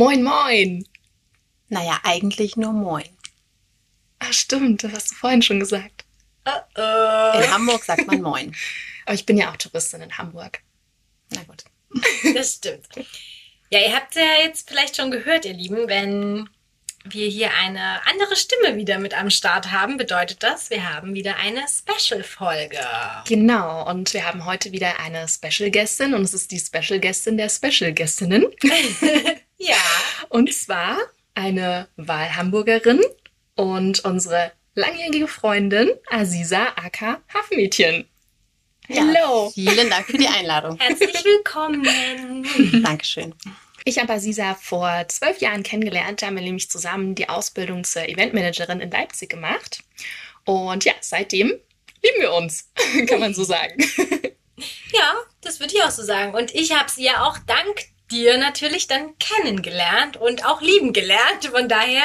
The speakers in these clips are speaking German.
Moin, moin. Naja, eigentlich nur Moin. Ah, stimmt, das hast du vorhin schon gesagt. Uh -oh. In Hamburg sagt man Moin. Aber ich bin ja auch Touristin in Hamburg. Na gut. Das stimmt. Ja, ihr habt ja jetzt vielleicht schon gehört, ihr Lieben, wenn wir hier eine andere Stimme wieder mit am Start haben, bedeutet das, wir haben wieder eine Special-Folge. Genau, und wir haben heute wieder eine Special-Gästin und es ist die Special-Gästin der Special-Gästinnen. ja. Und zwar eine Wahlhamburgerin und unsere langjährige Freundin Aziza Aka Hafenmädchen. Hallo. Ja, vielen Dank für die Einladung. Herzlich willkommen. Dankeschön. Ich habe Aziza vor zwölf Jahren kennengelernt. Da haben wir nämlich zusammen die Ausbildung zur Eventmanagerin in Leipzig gemacht. Und ja, seitdem lieben wir uns, kann man so sagen. Ja, das würde ich auch so sagen. Und ich habe sie ja auch dank dir natürlich dann kennengelernt und auch lieben gelernt. Von daher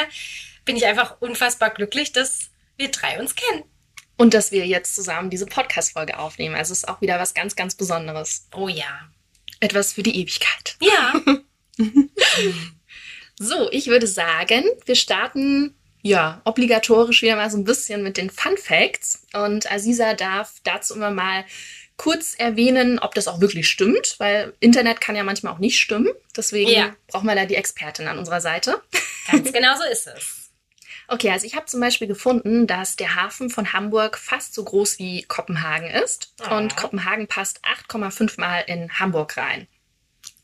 bin ich einfach unfassbar glücklich, dass wir drei uns kennen. Und dass wir jetzt zusammen diese Podcast-Folge aufnehmen. Also es ist auch wieder was ganz, ganz Besonderes. Oh ja. Etwas für die Ewigkeit. Ja. so, ich würde sagen, wir starten ja obligatorisch wieder mal so ein bisschen mit den Fun Facts. Und Aziza darf dazu immer mal kurz erwähnen, ob das auch wirklich stimmt, weil Internet kann ja manchmal auch nicht stimmen. Deswegen ja. brauchen wir da die Expertin an unserer Seite. Ganz genau so ist es. Okay, also ich habe zum Beispiel gefunden, dass der Hafen von Hamburg fast so groß wie Kopenhagen ist. Oh. Und Kopenhagen passt 8,5 Mal in Hamburg rein.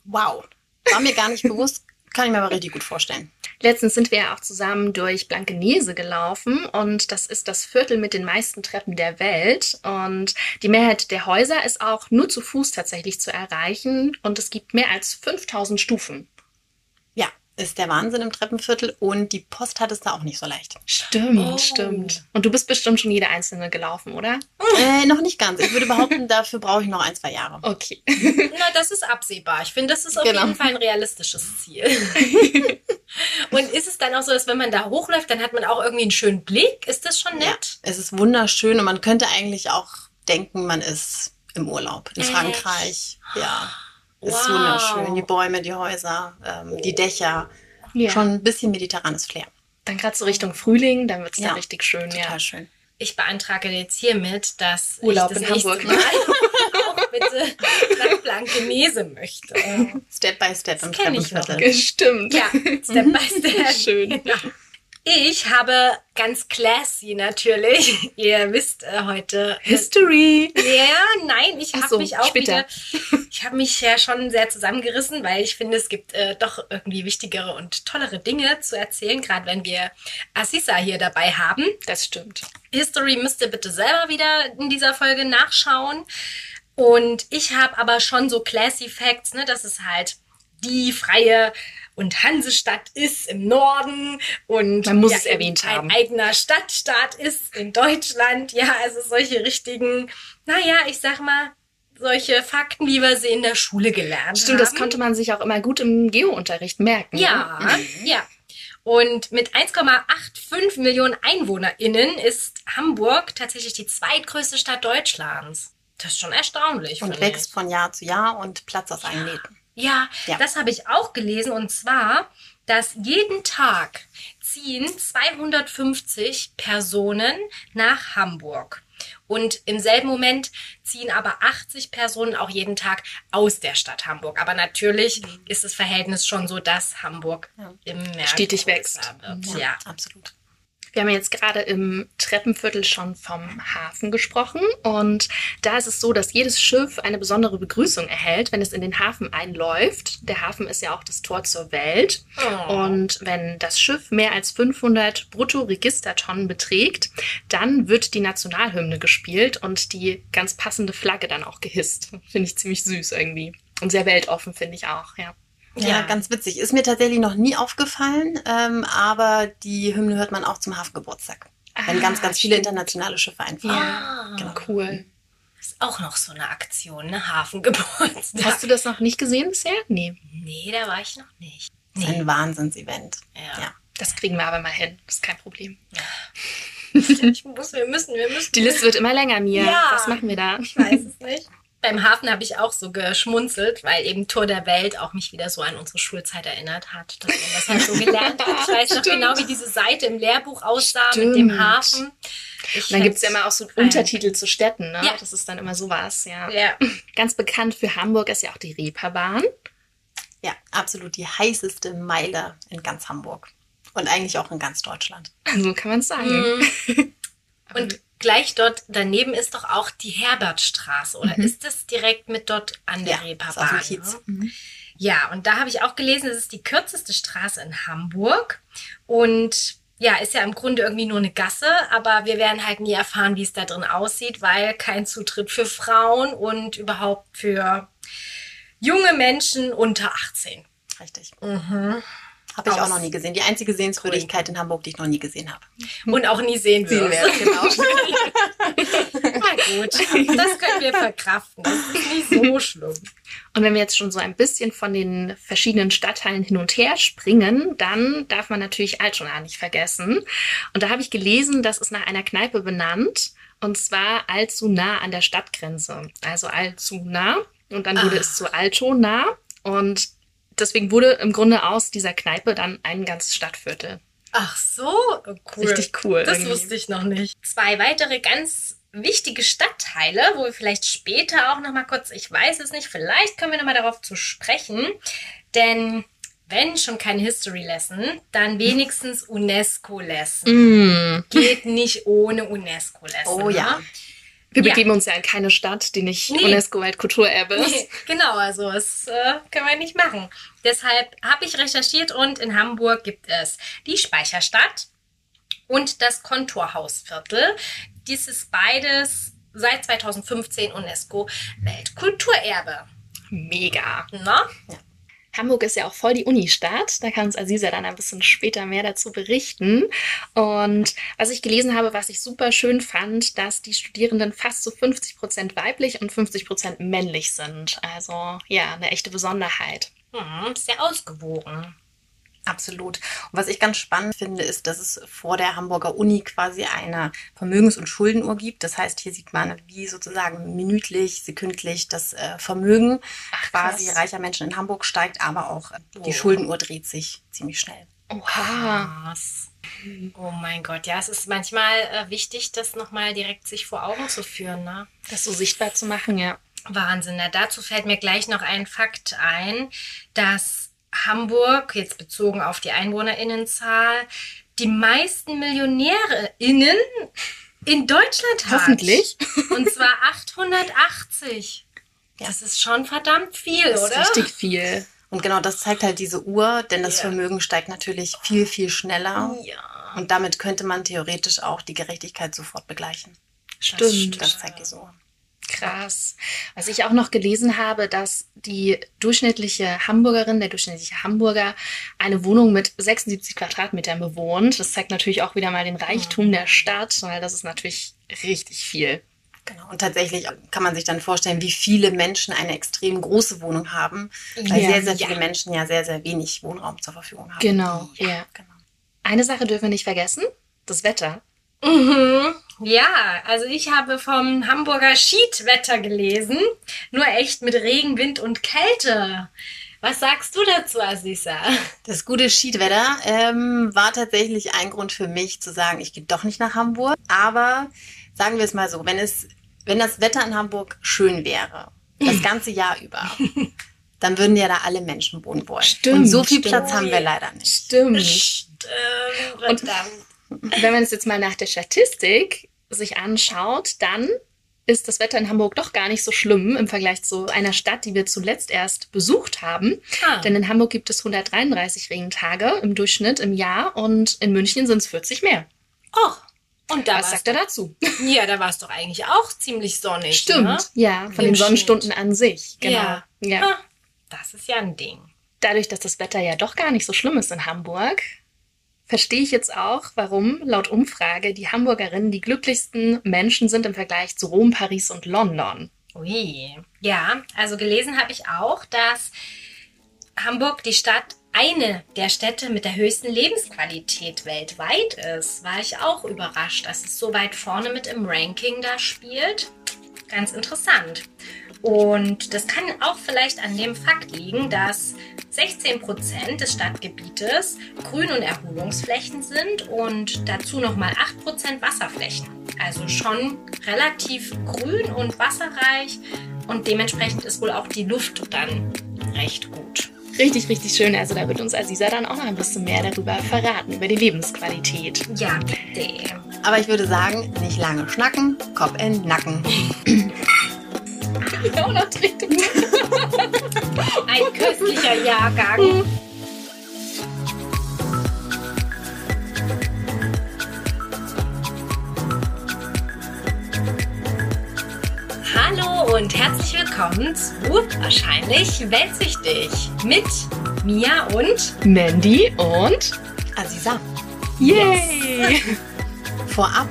Wow. War mir gar nicht bewusst, kann ich mir aber richtig gut vorstellen. Letztens sind wir ja auch zusammen durch Blankenese gelaufen und das ist das Viertel mit den meisten Treppen der Welt. Und die Mehrheit der Häuser ist auch nur zu Fuß tatsächlich zu erreichen und es gibt mehr als 5000 Stufen ist der Wahnsinn im Treppenviertel und die Post hat es da auch nicht so leicht. Stimmt, oh. stimmt. Und du bist bestimmt schon jede einzelne gelaufen, oder? Äh, noch nicht ganz. Ich würde behaupten, dafür brauche ich noch ein, zwei Jahre. Okay. Na, das ist absehbar. Ich finde, das ist auf genau. jeden Fall ein realistisches Ziel. und ist es dann auch so, dass wenn man da hochläuft, dann hat man auch irgendwie einen schönen Blick? Ist das schon nett? Ja, es ist wunderschön und man könnte eigentlich auch denken, man ist im Urlaub in Echt? Frankreich. Ja. Ist wow. wunderschön. Die Bäume, die Häuser, ähm, die Dächer. Ja. Schon ein bisschen mediterranes Flair. Dann gerade so Richtung Frühling, dann wird es ja. da richtig schön. Total ja. schön. Ich beantrage jetzt hiermit, dass Urlaub ich das in Hamburg Mal auch bitte nach Blankenese möchte. Step by Step das im Treppenviertel. Stimmt. Ja, Step by Step. schön. Genau. Ich habe ganz classy natürlich, ihr wisst äh, heute History. Ja, nein, ich habe so, mich auch später. wieder, ich habe mich ja schon sehr zusammengerissen, weil ich finde, es gibt äh, doch irgendwie wichtigere und tollere Dinge zu erzählen, gerade wenn wir Assisa hier dabei haben. Das stimmt. History müsst ihr bitte selber wieder in dieser Folge nachschauen. Und ich habe aber schon so classy Facts, ne, das ist halt die freie und Hansestadt ist im Norden und man muss ja, es erwähnt ein haben. eigener Stadtstaat ist in Deutschland. Ja, also solche richtigen, naja, ich sag mal, solche Fakten, wie wir sie in der Schule gelernt Stimmt, haben. das konnte man sich auch immer gut im Geo-Unterricht merken. Ja, ne? ja. Und mit 1,85 Millionen EinwohnerInnen ist Hamburg tatsächlich die zweitgrößte Stadt Deutschlands. Das ist schon erstaunlich. Und wächst ich. von Jahr zu Jahr und Platz auf einen Nähten. Ja, ja. das habe ich auch gelesen. Und zwar, dass jeden Tag ziehen 250 Personen nach Hamburg. Und im selben Moment ziehen aber 80 Personen auch jeden Tag aus der Stadt Hamburg. Aber natürlich mhm. ist das Verhältnis schon so, dass Hamburg ja. im März stetig wächst. Wird. Ja, ja, absolut. Wir haben jetzt gerade im Treppenviertel schon vom Hafen gesprochen und da ist es so, dass jedes Schiff eine besondere Begrüßung erhält, wenn es in den Hafen einläuft. Der Hafen ist ja auch das Tor zur Welt oh. und wenn das Schiff mehr als 500 Bruttoregistertonnen beträgt, dann wird die Nationalhymne gespielt und die ganz passende Flagge dann auch gehisst. Finde ich ziemlich süß irgendwie und sehr weltoffen finde ich auch, ja. Ja, ja, ganz witzig. Ist mir tatsächlich noch nie aufgefallen, ähm, aber die Hymne hört man auch zum Hafengeburtstag. Ah, wenn ganz, ganz viele internationale Schiffe einfahren. Ja, genau. cool. Ist auch noch so eine Aktion, ne? Hafengeburtstag. Hast du das noch nicht gesehen bisher? Nee. Nee, da war ich noch nicht. Nee. Das ist ein Wahnsinnsevent. Ja. ja. Das kriegen wir aber mal hin. Das ist kein Problem. Ja. Ich muss, wir müssen, wir müssen. Die Liste wird immer länger, Mia. Ja. Was machen wir da? Ich weiß es nicht. Beim Hafen habe ich auch so geschmunzelt, weil eben Tor der Welt auch mich wieder so an unsere Schulzeit erinnert hat, dass man das halt so gelernt hat. Ich weiß noch genau, wie diese Seite im Lehrbuch aussah Stimmt. mit dem Hafen. Ich dann gibt es ja immer auch so Untertitel zu Städten, ne? Ja. Das ist dann immer sowas, ja. ja. Ganz bekannt für Hamburg ist ja auch die Reeperbahn. Ja, absolut die heißeste Meile in ganz Hamburg. Und eigentlich auch in ganz Deutschland. So kann man es sagen. Mhm. Und gleich dort daneben ist doch auch die Herbertstraße, oder mhm. ist das direkt mit dort an der ja, Reeperbahn? Ist ne? mhm. Ja, und da habe ich auch gelesen, es ist die kürzeste Straße in Hamburg und ja, ist ja im Grunde irgendwie nur eine Gasse, aber wir werden halt nie erfahren, wie es da drin aussieht, weil kein Zutritt für Frauen und überhaupt für junge Menschen unter 18. Richtig. Mhm. Habe ich auch noch nie gesehen. Die einzige Sehenswürdigkeit in Hamburg, die ich noch nie gesehen habe. Und auch nie sehen werde. Genau. Na gut, das können wir verkraften. Das ist nicht so schlimm. Und wenn wir jetzt schon so ein bisschen von den verschiedenen Stadtteilen hin und her springen, dann darf man natürlich Altona nicht vergessen. Und da habe ich gelesen, das ist nach einer Kneipe benannt. Und zwar allzu nah an der Stadtgrenze. Also allzu nah. Und dann wurde ah. es zu Altona. Und deswegen wurde im Grunde aus dieser Kneipe dann ein ganzes Stadtviertel. Ach so, cool. Richtig cool. Das irgendwie. wusste ich noch nicht. Zwei weitere ganz wichtige Stadtteile, wo wir vielleicht später auch noch mal kurz, ich weiß es nicht, vielleicht können wir noch mal darauf zu sprechen, denn wenn schon kein History Lesson, dann wenigstens UNESCO Lesson. Mm. Geht nicht ohne UNESCO Lesson. Oh ja. Wir begeben ja. uns ja in keine Stadt, die nicht nee. UNESCO-Weltkulturerbe ist. Nee, genau, also das äh, können wir nicht machen. Deshalb habe ich recherchiert und in Hamburg gibt es die Speicherstadt und das Konturhausviertel. Dies ist beides seit 2015 UNESCO Weltkulturerbe. Mega. Na? Ja. Hamburg ist ja auch voll die Unistadt. Da kann uns Aziza dann ein bisschen später mehr dazu berichten. Und was ich gelesen habe, was ich super schön fand, dass die Studierenden fast zu so 50 Prozent weiblich und 50 Prozent männlich sind. Also ja, eine echte Besonderheit. Hm, sehr ausgewogen. Absolut. Und was ich ganz spannend finde, ist, dass es vor der Hamburger Uni quasi eine Vermögens- und Schuldenuhr gibt. Das heißt, hier sieht man, wie sozusagen minütlich, sekündlich das äh, Vermögen Ach, quasi reicher Menschen in Hamburg steigt, aber auch äh, die oh. Schuldenuhr dreht sich ziemlich schnell. Oha. Oh mein Gott, ja, es ist manchmal äh, wichtig, das nochmal direkt sich vor Augen zu führen, ne? Das so sichtbar zu machen, ja. Wahnsinn. Na, dazu fällt mir gleich noch ein Fakt ein, dass Hamburg, jetzt bezogen auf die Einwohnerinnenzahl, die meisten MillionärInnen in Deutschland hat. Hoffentlich. Und zwar 880. Das ist schon verdammt viel, das oder? Ist richtig viel. Und genau das zeigt halt diese Uhr, denn das ja. Vermögen steigt natürlich viel, viel schneller. Ja. Und damit könnte man theoretisch auch die Gerechtigkeit sofort begleichen. Stimmt. Das zeigt diese Uhr. Krass. Was ich auch noch gelesen habe, dass die durchschnittliche Hamburgerin, der durchschnittliche Hamburger, eine Wohnung mit 76 Quadratmetern bewohnt. Das zeigt natürlich auch wieder mal den Reichtum mhm. der Stadt, weil das ist natürlich richtig viel. Genau. Und tatsächlich kann man sich dann vorstellen, wie viele Menschen eine extrem große Wohnung haben, weil ja, sehr, sehr viele ja. Menschen ja sehr, sehr wenig Wohnraum zur Verfügung haben. Genau, ja. ja. Genau. Eine Sache dürfen wir nicht vergessen, das Wetter. Mhm. Ja, also ich habe vom Hamburger Schiedwetter gelesen. Nur echt mit Regen, Wind und Kälte. Was sagst du dazu, Asisa? Das gute Schiedwetter ähm, war tatsächlich ein Grund für mich zu sagen, ich gehe doch nicht nach Hamburg. Aber sagen wir es mal so, wenn es, wenn das Wetter in Hamburg schön wäre, das ganze Jahr über, dann würden ja da alle Menschen wohnen wollen. Stimmt. Und so viel stimmt. Platz haben wir leider nicht. Stimmt. Stimmt. Und wenn man es jetzt mal nach der Statistik sich anschaut, dann ist das Wetter in Hamburg doch gar nicht so schlimm im Vergleich zu einer Stadt, die wir zuletzt erst besucht haben. Ah. Denn in Hamburg gibt es 133 Regentage im Durchschnitt im Jahr und in München sind es 40 mehr. Oh. Und da Was sagt er dazu? Ja, da war es doch eigentlich auch ziemlich sonnig. Stimmt, ne? ja, von Im den Sonnenstunden Schnitt. an sich. Genau. Ja. ja. Ah, das ist ja ein Ding. Dadurch, dass das Wetter ja doch gar nicht so schlimm ist in Hamburg, verstehe ich jetzt auch, warum laut Umfrage die Hamburgerinnen die glücklichsten Menschen sind im Vergleich zu Rom, Paris und London. Ui. Ja, also gelesen habe ich auch, dass Hamburg die Stadt eine der Städte mit der höchsten Lebensqualität weltweit ist. War ich auch überrascht, dass es so weit vorne mit im Ranking da spielt. Ganz interessant. Und das kann auch vielleicht an dem Fakt liegen, dass 16 Prozent des Stadtgebietes Grün- und Erholungsflächen sind und dazu nochmal 8 Prozent Wasserflächen. Also schon relativ grün und wasserreich und dementsprechend ist wohl auch die Luft dann recht gut. Richtig, richtig schön. Also da wird uns Aziza dann auch noch ein bisschen mehr darüber verraten, über die Lebensqualität. Ja, bitte. Aber ich würde sagen, nicht lange schnacken, Kopf in Nacken. Noch trinkt. Ein köstlicher Jahrgang. Hallo und herzlich willkommen zu Wahrscheinlich Weltsichtig mit Mia und Mandy und Aziza. Yay! Vorab,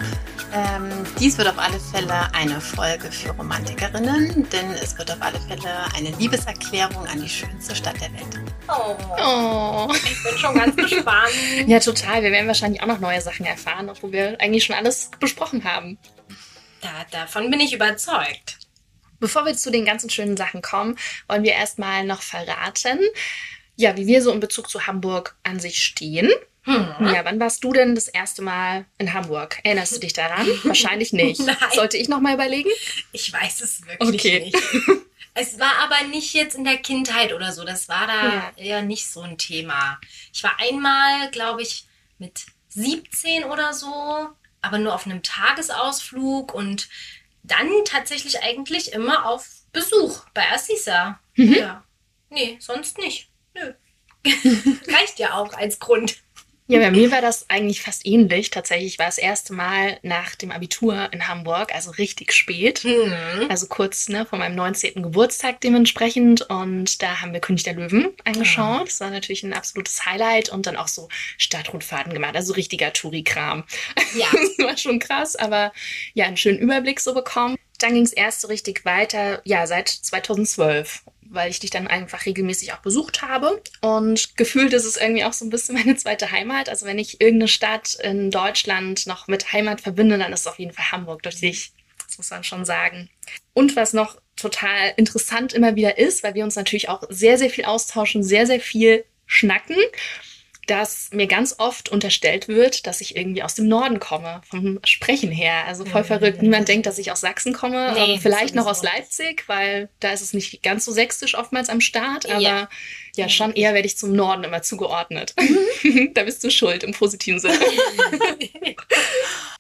ähm, dies wird auf alle Fälle eine Folge für Romantikerinnen, denn es wird auf alle Fälle eine Liebeserklärung an die schönste Stadt der Welt. Oh, Oh. ich bin schon ganz gespannt. Ja, total. Wir werden wahrscheinlich auch noch neue Sachen erfahren, obwohl wir eigentlich schon alles besprochen haben. Da, davon bin ich überzeugt. Bevor wir zu den ganzen schönen Sachen kommen, wollen wir erstmal noch verraten, ja, wie wir so in Bezug zu Hamburg an sich stehen. Hm. Ja, wann warst du denn das erste Mal in Hamburg? Erinnerst du dich daran? Wahrscheinlich nicht. Nein. Sollte ich noch mal überlegen? Ich weiß es wirklich Okay. nicht. Es war aber nicht jetzt in der Kindheit oder so. Das war da Ja. eher nicht so ein Thema. Ich war einmal, glaube ich, mit 17 oder so, aber nur auf einem Tagesausflug und dann tatsächlich eigentlich immer auf Besuch bei Assisa. Mhm. Ja. Nee, sonst nicht. Nö. Reicht ja auch als Grund. Ja, bei mir war das eigentlich fast ähnlich. Tatsächlich war das erste Mal nach dem Abitur in Hamburg, also richtig spät. Hm. Also kurz ne, vor meinem 19. Geburtstag dementsprechend. Und da haben wir König der Löwen angeschaut. Das war natürlich ein absolutes Highlight. Und dann auch so Stadtrundfahrten gemacht. Also richtiger Touri-Kram. Ja. Das war schon krass, aber ja, einen schönen Überblick so bekommen. Dann ging es erst so richtig weiter, ja, seit 2012, weil ich dich dann einfach regelmäßig auch besucht habe. Und gefühlt ist es irgendwie auch so ein bisschen meine zweite Heimat. Also wenn ich irgendeine Stadt in Deutschland noch mit Heimat verbinde, dann ist es auf jeden Fall Hamburg durch dich. Das muss man schon sagen. Und was noch total interessant immer wieder ist, weil wir uns natürlich auch sehr, sehr viel austauschen, sehr, sehr viel schnacken, dass mir ganz oft unterstellt wird, dass ich irgendwie aus dem Norden komme, vom Sprechen her. Also voll Mhm. verrückt. Niemand denkt, dass ich aus Sachsen komme. Nee, Ähm, vielleicht noch aus Leipzig, weil da ist es nicht ganz so sächsisch oftmals am Start. Aber Ja. ja, schon eher werde ich zum Norden immer zugeordnet. da bist du schuld im positiven Sinne.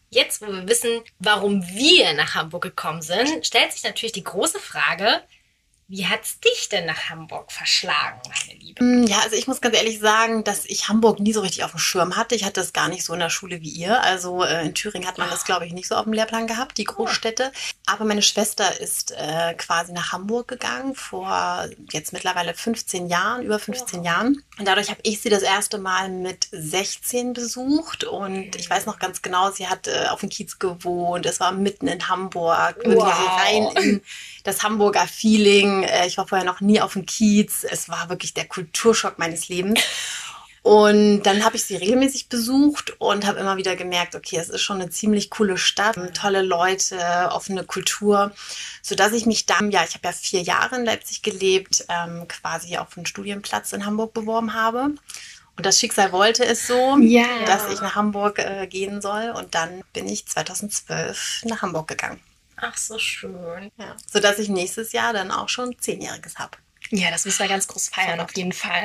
Jetzt, wo wir wissen, warum wir nach Hamburg gekommen sind, stellt sich natürlich die große Frage, wie hat's dich denn nach Hamburg verschlagen, meine Liebe? Mm, Ja, also ich muss ganz ehrlich sagen, dass ich Hamburg nie so richtig auf dem Schirm hatte. Ich hatte es gar nicht so in der Schule wie ihr. Also äh, in Thüringen hat man das, glaube ich, nicht so auf dem Lehrplan gehabt, die Großstädte. Aber meine Schwester ist äh, quasi nach Hamburg gegangen vor jetzt mittlerweile 15 Jahren, über 15 Jahren. Und dadurch habe ich sie das erste Mal mit 16 besucht. Und ich weiß noch ganz genau, sie hat äh, auf dem Kiez gewohnt. Es war mitten in Hamburg. Wirklich so Wow. rein in das Hamburger Feeling. Äh, Ich war vorher noch nie auf dem Kiez. Es war wirklich der Kulturschock meines Lebens. Und dann habe ich sie regelmäßig besucht und habe immer wieder gemerkt, okay, es ist schon eine ziemlich coole Stadt, tolle Leute, offene Kultur, sodass ich mich dann, ja, ich habe ja vier Jahre in Leipzig gelebt, ähm, quasi auf einen Studienplatz in Hamburg beworben habe. Und das Schicksal wollte es so, Ja. dass ich nach Hamburg äh, gehen soll. Und dann bin ich 2012 nach Hamburg gegangen. Ach, so schön. Ja. Sodass ich nächstes Jahr dann auch schon Zehnjähriges habe. ja, das müssen wir ganz groß feiern, auf jeden Fall.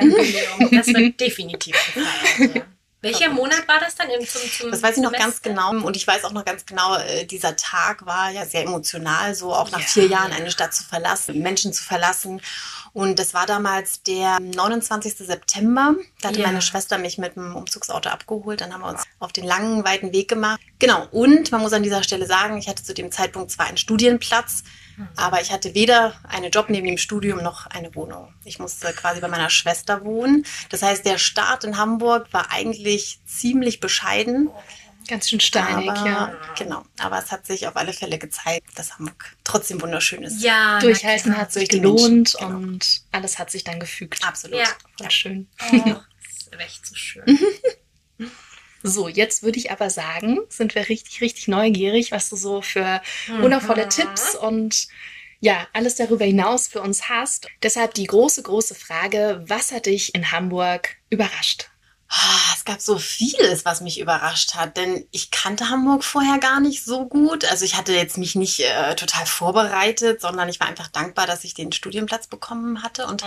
Das wird definitiv gefeiert. Ja. Welcher Monat war das dann im, zum, zum Das weiß ich noch Semester? ganz genau. Und ich weiß auch noch ganz genau, äh, dieser Tag war ja sehr emotional, so auch nach Ja. vier Jahren eine Stadt zu verlassen, Menschen zu verlassen. Und das war damals der 29. September. Da hatte Ja. meine Schwester mich mit dem Umzugsauto abgeholt. Dann haben wir uns auf den langen, weiten Weg gemacht. Genau. Und man muss an dieser Stelle sagen, ich hatte zu dem Zeitpunkt zwar einen Studienplatz, aber ich hatte weder einen Job neben dem Studium noch eine Wohnung. Ich musste quasi bei meiner Schwester wohnen. Das heißt, der Start in Hamburg war eigentlich ziemlich bescheiden. Ganz schön steinig, aber, ja. Genau. Aber es hat sich auf alle Fälle gezeigt, dass Hamburg trotzdem wunderschön ist. Ja, Durchhalten hat sich gelohnt Menschen, genau. und alles hat sich dann gefügt. Absolut. Ja. Voll schön. Oh, das ist echt so schön. So, jetzt würde ich aber sagen, sind wir richtig, richtig neugierig, was du so für wundervolle Mhm. Tipps und ja alles darüber hinaus für uns hast. Deshalb die große, große Frage, was hat dich in Hamburg überrascht? Ah, es gab so vieles, was mich überrascht hat, denn ich kannte Hamburg vorher gar nicht so gut. Also ich hatte jetzt mich nicht äh, total vorbereitet, sondern ich war einfach dankbar, dass ich den Studienplatz bekommen hatte und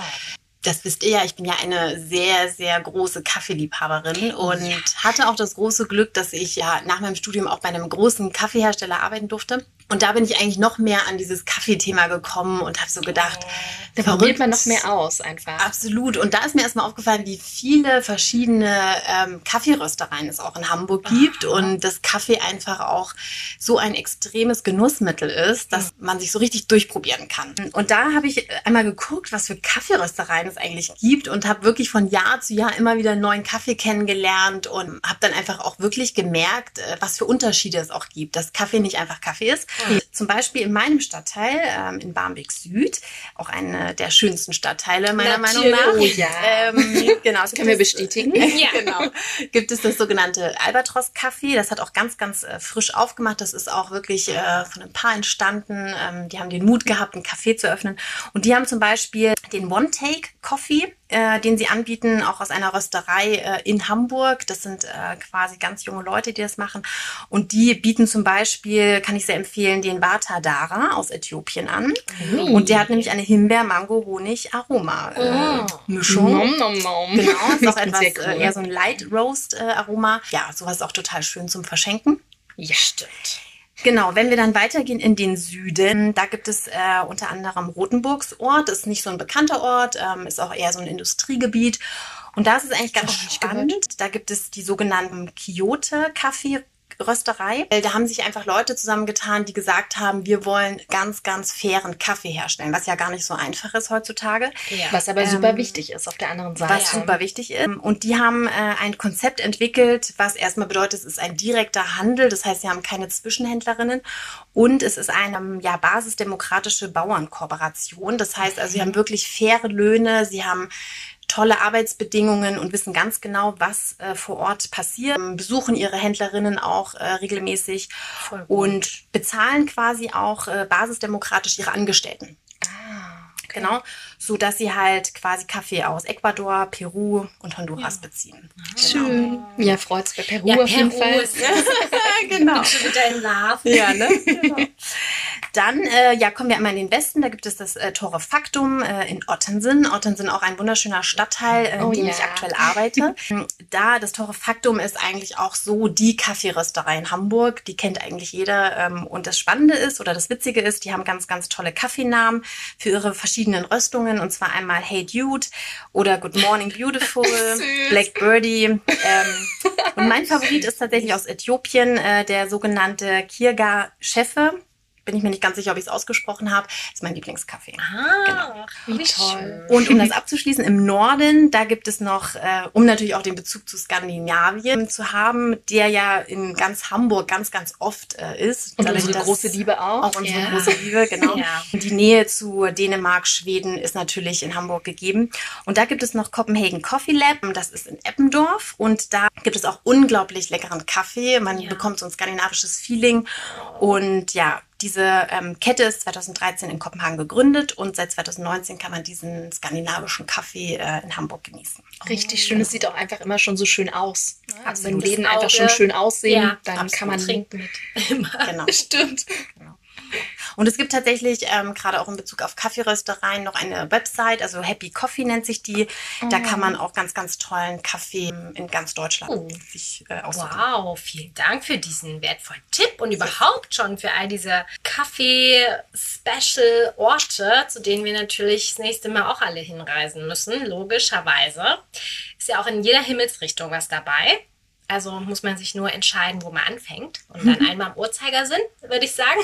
das wisst ihr ja, ich bin ja eine sehr, sehr große Kaffeeliebhaberin und ja. hatte auch das große Glück, dass ich ja nach meinem Studium auch bei einem großen Kaffeehersteller arbeiten durfte. Und da bin ich eigentlich noch mehr an dieses Kaffeethema gekommen und habe so gedacht, da probiert man noch mehr aus einfach. Absolut. Und da ist mir erstmal aufgefallen, wie viele verschiedene ähm, Kaffeeröstereien es auch in Hamburg gibt Aha. und dass Kaffee einfach auch so ein extremes Genussmittel ist, dass mhm. man sich so richtig durchprobieren kann. Und da habe ich einmal geguckt, was für Kaffeeröstereien es eigentlich gibt und habe wirklich von Jahr zu Jahr immer wieder einen neuen Kaffee kennengelernt und habe dann einfach auch wirklich gemerkt, äh, was für Unterschiede es auch gibt, dass Kaffee nicht einfach Kaffee ist, zum Beispiel in meinem Stadtteil, ähm, in Barmbek Süd, auch eine der schönsten Stadtteile meiner Natürlich. Meinung nach. Oh ja. Ähm, genau, das können wir bestätigen. ja. genau. Gibt es das sogenannte Albatros Café. Das hat auch ganz, ganz äh, frisch aufgemacht. Das ist auch wirklich äh, von ein paar entstanden. Ähm, die haben den Mut gehabt, ein Café zu öffnen. Und die haben zum Beispiel den One Take Coffee äh, den sie anbieten, auch aus einer Rösterei äh, in Hamburg. Das sind äh, quasi ganz junge Leute, die das machen. Und die bieten zum Beispiel, kann ich sehr empfehlen, den Vata Dara aus Äthiopien an. Mhm. Und der hat nämlich eine Himbeer, Mango, Honig, Aroma äh, oh. Nom, nom, nom. Genau, ist auch etwas äh, cool. eher so ein Light Roast äh, Aroma. Ja, sowas ist auch total schön zum Verschenken. Ja, stimmt. Genau, wenn wir dann weitergehen in den Süden, da gibt es äh, unter anderem Rotenburgs Ort, ist nicht so ein bekannter Ort, ähm, ist auch eher so ein Industriegebiet. Und da ist es eigentlich ganz spannend. Da gibt es die sogenannten Kyoto Kaffee Rösterei. Da haben sich einfach Leute zusammengetan, die gesagt haben, wir wollen ganz, ganz fairen Kaffee herstellen, was ja gar nicht so einfach ist heutzutage. Ja. Was aber ähm, super wichtig ist auf der anderen Seite. Was super wichtig ist. Und die haben äh, ein Konzept entwickelt, was erstmal bedeutet, es ist ein direkter Handel. Das heißt, sie haben keine Zwischenhändlerinnen und es ist eine ja, basisdemokratische Bauernkooperation. Das heißt also, sie haben wirklich faire Löhne, sie haben tolle Arbeitsbedingungen und wissen ganz genau, was äh, vor Ort passiert, ähm, besuchen ihre Händlerinnen auch äh, regelmäßig und bezahlen quasi auch äh, basisdemokratisch ihre Angestellten. Ah, okay. Genau, so dass sie halt quasi Kaffee aus Ecuador, Peru und Honduras ja. beziehen. Ah. Genau. Schön. Ja, freut's für Peru ja, auf jeden Peru Fall. Ist, genau. Schon wieder in Love. Ja, ne? Genau. Dann äh, ja, kommen wir einmal in den Westen. Da gibt es das äh, Tore Faktum äh, in Ottensen. Ottensen auch ein wunderschöner Stadtteil, äh, in oh, dem ja. ich aktuell arbeite. da das Tore Faktum ist eigentlich auch so die Kaffeerösterei in Hamburg. Die kennt eigentlich jeder. Ähm, und das Spannende ist oder das Witzige ist, die haben ganz, ganz tolle Kaffeenamen für ihre verschiedenen Röstungen. Und zwar einmal Hey Dude oder Good Morning Beautiful, Black Birdie. Ähm, und mein Favorit ist tatsächlich aus Äthiopien, äh, der sogenannte Kirga Chefe bin ich mir nicht ganz sicher, ob ich es ausgesprochen habe. Ist mein Lieblingskaffee. Ah, genau. wie toll. Und um das abzuschließen, im Norden, da gibt es noch, äh, um natürlich auch den Bezug zu Skandinavien zu haben, der ja in ganz Hamburg ganz, ganz oft äh, ist. Und Dadurch, unsere große Liebe auch. Auch unsere ja. große Liebe, genau. Ja. Und die Nähe zu Dänemark, Schweden ist natürlich in Hamburg gegeben. Und da gibt es noch Copenhagen Coffee Lab, das ist in Eppendorf. Und da gibt es auch unglaublich leckeren Kaffee. Man ja. bekommt so ein skandinavisches Feeling. Und ja, diese ähm, Kette ist 2013 in Kopenhagen gegründet und seit 2019 kann man diesen skandinavischen Kaffee äh, in Hamburg genießen. Richtig schön. Es sieht auch einfach immer schon so schön aus. Ja, also wenn Läden einfach schon schön aussehen, ja, dann kann man trinken. Genau. Stimmt. Und es gibt tatsächlich ähm, gerade auch in Bezug auf Kaffeeröstereien noch eine Website, also Happy Coffee nennt sich die. Da kann man auch ganz, ganz tollen Kaffee in ganz Deutschland oh. sich äh, aussuchen. Wow, vielen Dank für diesen wertvollen Tipp und überhaupt schon für all diese Kaffee-Special-Orte, zu denen wir natürlich das nächste Mal auch alle hinreisen müssen, logischerweise. Ist ja auch in jeder Himmelsrichtung was dabei. Also muss man sich nur entscheiden, wo man anfängt. Und dann einmal im Uhrzeigersinn, würde ich sagen.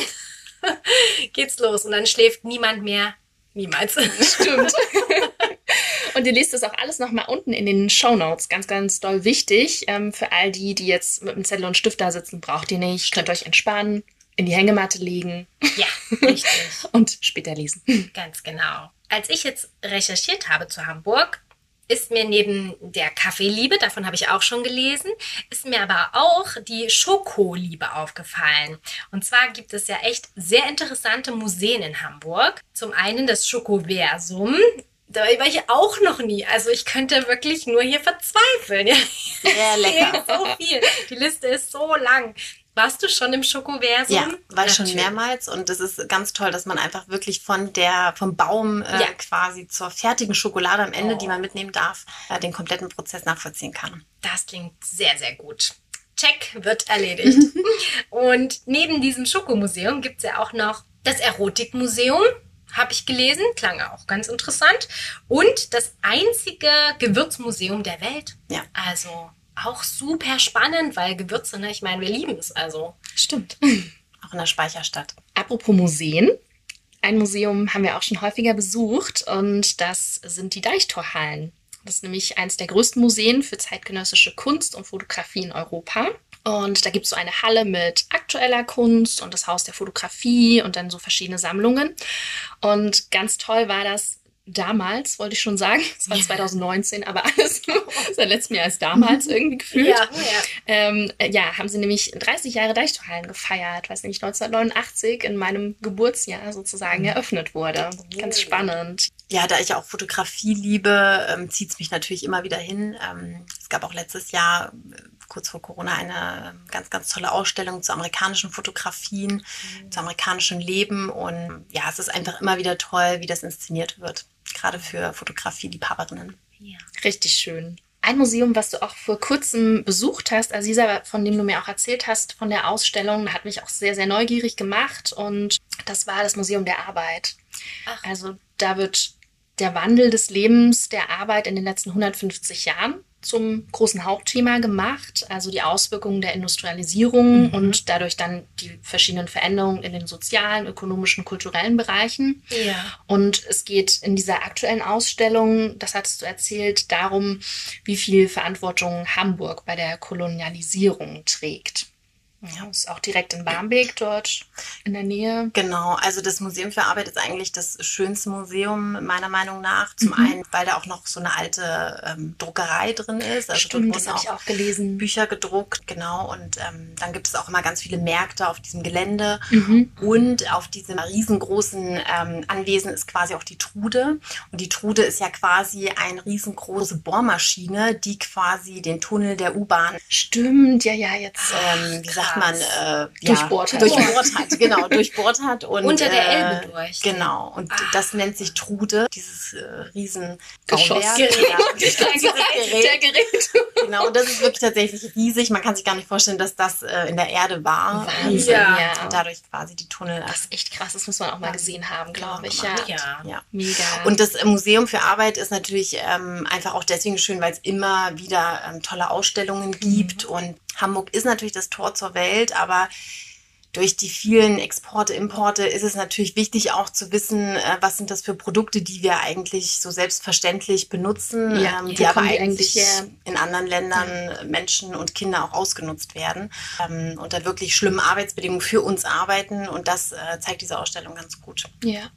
geht's los und dann schläft niemand mehr. Niemals. Stimmt. Und ihr lest das auch alles nochmal unten in den Show Notes. Ganz, ganz doll wichtig. Ähm, für all die, die jetzt mit einem Zettel und Stift da sitzen, braucht ihr nicht. Könnt euch entspannen, in die Hängematte legen. Ja, richtig. und später lesen. Ganz genau. Als ich jetzt recherchiert habe zu Hamburg, ist mir neben der Kaffeeliebe, davon habe ich auch schon gelesen, ist mir aber auch die Schokoliebe aufgefallen. Und zwar gibt es ja echt sehr interessante Museen in Hamburg. Zum einen das Schokoversum. Da war ich auch noch nie. Also ich könnte wirklich nur hier verzweifeln. Ja. Sehr lecker. so viel. Die Liste ist so lang. Warst du schon im Schokoversum? Ja, war ich schon mehrmals und es ist ganz toll, dass man einfach wirklich von der vom Baum äh, ja. quasi zur fertigen Schokolade am Ende, oh. die man mitnehmen darf, äh, den kompletten Prozess nachvollziehen kann. Das klingt sehr, sehr gut. Check wird erledigt. und neben diesem Schokomuseum gibt es ja auch noch das Erotikmuseum habe ich gelesen, klang auch ganz interessant. Und das einzige Gewürzmuseum der Welt. Ja. Also auch super spannend, weil Gewürze, ne, ich meine, wir lieben es also. Stimmt. Auch in der Speicherstadt. Apropos Museen. Ein Museum haben wir auch schon häufiger besucht und das sind die Deichtorhallen. Das ist nämlich eines der größten Museen für zeitgenössische Kunst und Fotografie in Europa. Und da gibt es so eine Halle mit aktueller Kunst und das Haus der Fotografie und dann so verschiedene Sammlungen. Und ganz toll war das, damals, wollte ich schon sagen, es war 2019, aber alles seit letztem Jahr als damals irgendwie gefühlt. Ja, ja. Ähm, ja, haben sie nämlich 30 Jahre Deichtorhallen gefeiert, was nämlich 1989 in meinem Geburtsjahr sozusagen mhm. eröffnet wurde. Ganz oh. spannend. Ja, da ich auch Fotografie liebe, ähm, zieht es mich natürlich immer wieder hin. Ähm, es gab auch letztes Jahr kurz vor Corona eine ähm, ganz, ganz tolle Ausstellung zu amerikanischen Fotografien, mhm. zu amerikanischem Leben. Und ja, es ist einfach immer wieder toll, wie das inszeniert wird gerade für Fotografie-Liebhaberinnen. Ja. Richtig schön. Ein Museum, was du auch vor kurzem besucht hast, Aziza, von dem du mir auch erzählt hast, von der Ausstellung, hat mich auch sehr, sehr neugierig gemacht. Und das war das Museum der Arbeit. Ach. Also da wird der Wandel des Lebens, der Arbeit in den letzten 150 Jahren zum großen Hauptthema gemacht, also die Auswirkungen der Industrialisierung mhm. und dadurch dann die verschiedenen Veränderungen in den sozialen, ökonomischen, kulturellen Bereichen. Ja. Und es geht in dieser aktuellen Ausstellung, das hattest du erzählt, darum, wie viel Verantwortung Hamburg bei der Kolonialisierung trägt. Ja, ist auch direkt in Barmbek dort in der Nähe. Genau, also das Museum für Arbeit ist eigentlich das schönste Museum meiner Meinung nach. Zum mhm. einen, weil da auch noch so eine alte ähm, Druckerei drin ist. Also Stimmt, das habe ich auch gelesen. Bücher gedruckt, genau. Und ähm, dann gibt es auch immer ganz viele Märkte auf diesem Gelände. Mhm. Und auf diesem riesengroßen ähm, Anwesen ist quasi auch die Trude. Und die Trude ist ja quasi eine riesengroße Bohrmaschine, die quasi den Tunnel der U-Bahn. Stimmt, ja, ja, jetzt. Ähm, sagt man, äh, durchbohrt hat. Durchbohrt hat, genau, durchbohrt hat. Und, Unter der äh, Elbe durch. Genau, und ah. das nennt sich Trude, dieses äh, riesen Geschossgerät. Ja, der Gerät. Genau, und das ist wirklich tatsächlich riesig. Man kann sich gar nicht vorstellen, dass das äh, in der Erde war. Wahnsinn, ja. ja. Und dadurch quasi die Tunnel. Das ist echt krass, das muss man auch mal gesehen haben, glaube ich. Ja. ja. ja, mega. Und das Museum für Arbeit ist natürlich ähm, einfach auch deswegen schön, weil es immer wieder ähm, tolle Ausstellungen gibt mhm. und Hamburg ist natürlich das Tor zur Welt, aber durch die vielen Exporte, Importe ist es natürlich wichtig auch zu wissen, äh, was sind das für Produkte, die wir eigentlich so selbstverständlich benutzen, ja, ähm, die aber eigentlich in anderen Ländern ja. Menschen und Kinder auch ausgenutzt werden, ähm, unter wirklich schlimmen Arbeitsbedingungen für uns arbeiten und das äh, zeigt diese Ausstellung ganz gut. Ja.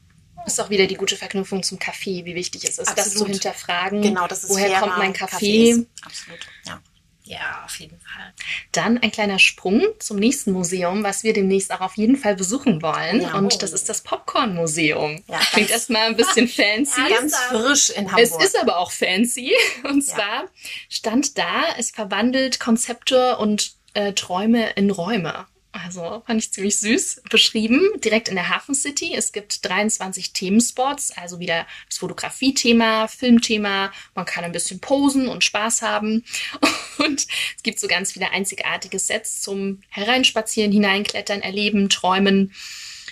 Ist auch wieder die gute Verknüpfung zum Kaffee, wie wichtig es ist, Absolut. das zu hinterfragen. Genau, das ist woher kommt mein Kaffee? Kaffee Absolut, ja. Ja, auf jeden Fall. Dann ein kleiner Sprung zum nächsten Museum, was wir demnächst auch auf jeden Fall besuchen wollen. Ja. Und das ist das Popcorn-Museum. Ja, Klingt erstmal ein bisschen fancy. ganz frisch in Hamburg. Es ist aber auch fancy. Und zwar stand da, es verwandelt Konzepte und äh, Träume in Räume. Also fand ich ziemlich süß beschrieben, direkt in der Hafen City. Es gibt 23 Themenspots, also wieder das Fotografie-Thema, Filmthema. Man kann ein bisschen posen und Spaß haben. Und es gibt so ganz viele einzigartige Sets zum Hereinspazieren, Hineinklettern, Erleben, Träumen.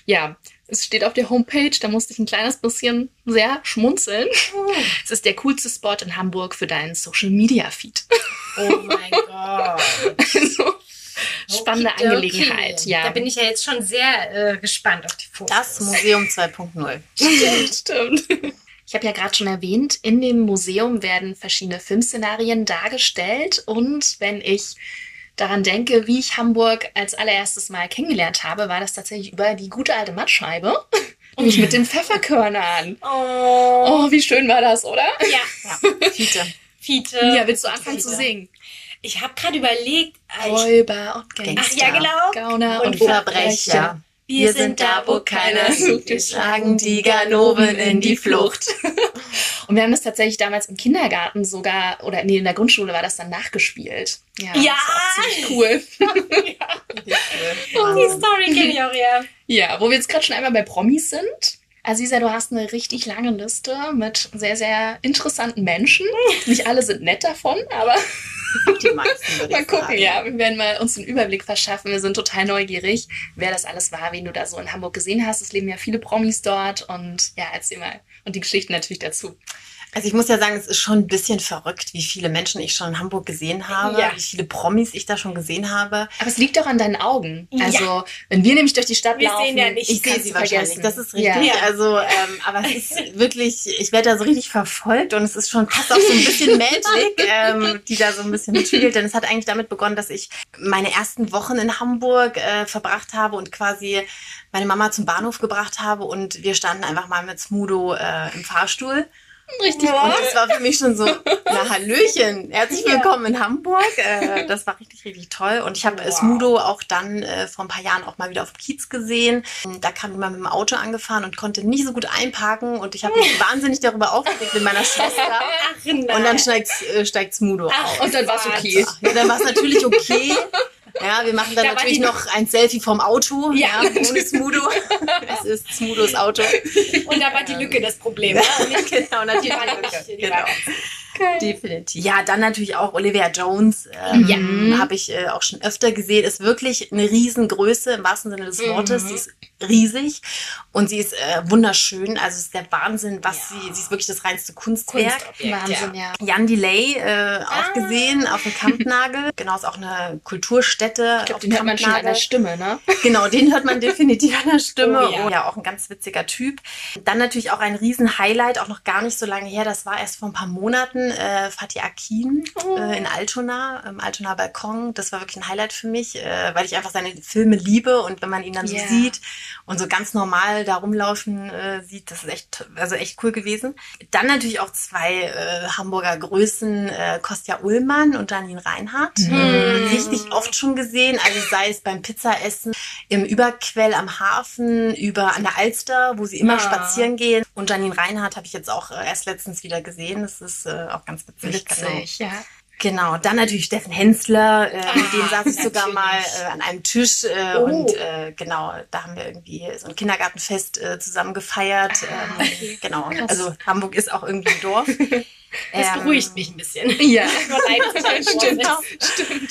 Ja, es steht auf der Homepage, da musste ich ein kleines bisschen sehr schmunzeln. Oh. Es ist der coolste Spot in Hamburg für deinen Social Media Feed. Oh mein Gott. Also, spannende okay, Angelegenheit. Ja. Da bin ich ja jetzt schon sehr äh, gespannt auf die Fotos. Das Museum 2.0. Stimmt, stimmt. Ich habe ja gerade schon erwähnt, in dem Museum werden verschiedene Filmszenarien dargestellt. Und wenn ich daran denke, wie ich Hamburg als allererstes Mal kennengelernt habe, war das tatsächlich über die gute alte Mattscheibe. Und mit den Pfefferkörnern. Oh. Oh, wie schön war das, oder? Ja. Ja, Fiete. Fiete. Ja, willst du anfangen zu Fiete. singen? Ich habe gerade überlegt, äh, Räuber und Gangster. ach ja, genau. Gauner Und Verbrecher. Wir sind da, wo keiner sucht. Wir schlagen die Ganoven in die Flucht. Und wir haben das tatsächlich damals im Kindergarten sogar, oder nee, in der Grundschule war das dann nachgespielt. Ja. Ja. Das cool. Die Story kenne ich auch, ja. Ja, wo wir jetzt gerade schon einmal bei Promis sind. Aziza, du hast eine richtig lange Liste mit sehr, sehr interessanten Menschen. Nicht alle sind nett davon, aber Die meisten, mal gucken, sagen. ja. Wir werden mal uns einen Überblick verschaffen. Wir sind total neugierig, wer das alles war, wen du da so in Hamburg gesehen hast. Es leben ja viele Promis dort und ja, erzähl mal. Und die Geschichten natürlich dazu. Also ich muss ja sagen, es ist schon ein bisschen verrückt, wie viele Menschen ich schon in Hamburg gesehen habe, Ja. wie viele Promis ich da schon gesehen habe. Aber es liegt doch an deinen Augen. Ja. Also, wenn wir nämlich durch die Stadt Wir laufen, sehen ja nicht. Ich sehe sie wahrscheinlich, das ist richtig. Ja. Also, ähm, aber es ist wirklich, ich werde da so richtig verfolgt und es ist schon fast auch so ein bisschen Magic, ähm, die da so ein bisschen mitspielt. Denn es hat eigentlich damit begonnen, dass ich meine ersten Wochen in Hamburg äh, verbracht habe und quasi meine Mama zum Bahnhof gebracht habe und wir standen einfach mal mit Smudo äh, im Fahrstuhl. Richtig Und gut. das war für mich schon so, na Hallöchen, herzlich Ja. willkommen in Hamburg. Äh, das war richtig, richtig toll. Und ich habe Wow. Smudo auch dann äh, vor ein paar Jahren auch mal wieder auf dem Kiez gesehen. Da kam jemand mit dem Auto angefahren und konnte nicht so gut einparken. Und ich habe mich wahnsinnig darüber aufgeregt mit meiner Schwester. Ach, nein. Und dann steigt, äh, steigt Smudo Ach, auf. Und dann war's okay. Ja, dann war es natürlich okay. Ja, wir machen dann Da natürlich noch ein Selfie vom Auto. Ja. Ja, ohne Smudo. Es ist Smudos Auto. Und da war die Lücke das Problem. Ne? Genau, natürlich. genau. War- Definitiv. Ja, dann natürlich auch Olivia Jones. Ähm, Ja. Habe ich äh, auch schon öfter gesehen. Ist wirklich eine Riesengröße im wahrsten Sinne des Wortes. Mhm. Sie ist riesig und sie ist äh, wunderschön. Also es ist der Wahnsinn, was Ja. sie, sie ist wirklich das reinste Kunstwerk. Kunstobjekt, Wahnsinn, ja. Jan Delay äh, auch Ah. gesehen auf dem Kampnagel. genau, ist auch eine Kulturstätte. Ich glaube, den hört man schon an der. Stimme, ne? Genau, den hört man definitiv an der Stimme. Oh ja. Oh ja, auch ein ganz witziger Typ. Dann natürlich auch ein Riesen-Highlight, auch noch gar nicht so lange her. Das war erst vor ein paar Monaten. Äh, Fatih Akin äh, in Altona, im Altona Balkon. Das war wirklich ein Highlight für mich, äh, weil ich einfach seine Filme liebe und wenn man ihn dann Ja. so sieht und so ganz normal da rumlaufen äh, sieht, das ist echt, also echt cool gewesen. Dann natürlich auch zwei äh, Hamburger Größen, äh, Kostja Ullmann und Janine Reinhardt. Äh, richtig oft schon gesehen, also sei es beim Pizzaessen im Überquell am Hafen, über an der Alster, wo sie immer Ah. spazieren gehen. Und Janine Reinhardt habe ich jetzt auch äh, erst letztens wieder gesehen. Das ist äh, auch ganz witzig. Witzig, ja. Genau, Genau. dann natürlich Steffen Hensler, äh, mit dem saß ich sogar mal äh, an einem Tisch äh, Oh. und äh, genau, da haben wir irgendwie so ein Kindergartenfest äh, zusammen gefeiert. Ah, ähm, genau, krass. also Hamburg ist auch irgendwie ein Dorf. Das Ähm, beruhigt mich ein bisschen. Ja, leid, stimmt. Ja. Stimmt.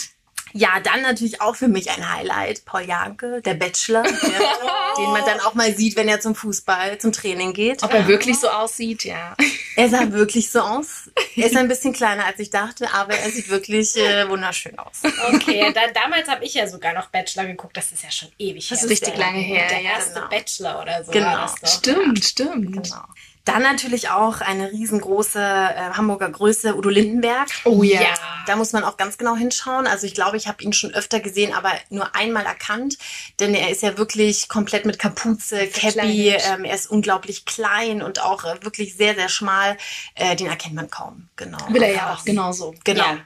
Ja, dann natürlich auch für mich ein Highlight. Paul Janke, der Bachelor, ja, den man dann auch mal sieht, wenn er zum Fußball, zum Training geht. Ob er wirklich so aussieht, ja. Er sah wirklich so aus. Er ist ein bisschen kleiner, als ich dachte, aber er sieht wirklich äh, wunderschön aus. Okay, da, damals habe ich ja sogar noch Bachelor geguckt. Das ist ja schon ewig Das her. ist richtig lange her, Der ja, erste genau. Bachelor oder so Genau. war das doch. Stimmt, stimmt. Genau. Dann natürlich auch eine riesengroße äh, Hamburger Größe, Udo Lindenberg. Oh ja. Ja. Da muss man auch ganz genau hinschauen. Also ich glaube, ich habe ihn schon öfter gesehen, aber nur einmal erkannt, denn er ist ja wirklich komplett mit Kapuze, Cappy. Ähm, er ist unglaublich klein und auch äh, wirklich sehr, sehr schmal. Äh, den erkennt man kaum. Genau. Will er ja auch genauso. Genau. Ja.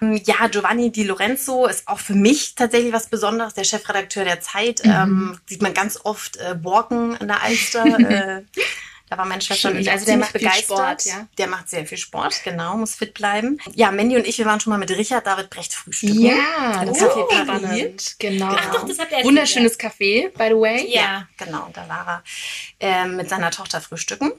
Ja. Ja, Giovanni Di Lorenzo ist auch für mich tatsächlich was Besonderes, der Chefredakteur der Zeit. Ähm, sieht man ganz oft äh, walken an der Alster. äh, da war meine Schwester und ich auch also der macht viel begeistert. Sport, ja. Der macht sehr viel Sport, genau, muss fit bleiben. Ja, Mandy und ich, wir waren schon mal mit Richard David Brecht frühstücken. Ja, das Paris. spannend. Genau. Ach doch, das habt ihr Wunderschönes Café, by the way. Ja. Genau, da war er ähm, mit seiner Tochter frühstücken.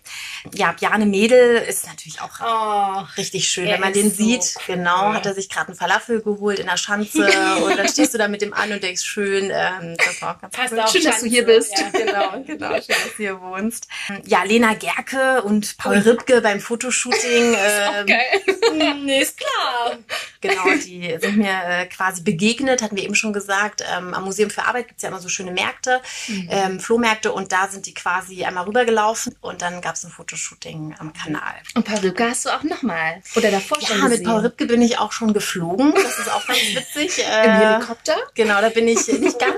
Ja, Bjane Mädel ist natürlich auch Oh, richtig schön, wenn man den so sieht. cool. Genau, hat er sich gerade einen Falafel geholt in der Schanze und dann stehst du da mit dem an und denkst, schön, ähm, das war auch ganz passt cool. auf. Schön, dass du hier Schanze, bist. Ja. Genau, genau, schön, dass du hier wohnst. Ja, Lena Gerke und Paul Ripke beim Fotoshooting. Ähm, Geil. Hm, ist klar. Genau, die sind mir äh, quasi begegnet, hatten wir eben schon gesagt. Ähm, am Museum für Arbeit gibt es ja immer so schöne Märkte, mhm. ähm, Flohmärkte und da sind die quasi einmal rübergelaufen und dann gab es ein Fotoshooting am Kanal. Und Paul Rübke hast du auch nochmal oder davor ja, schon gesehen? mit Paul Rübke bin ich auch schon geflogen. Das ist auch ganz witzig. Äh, Im Helikopter? Genau, da bin ich nicht ganz.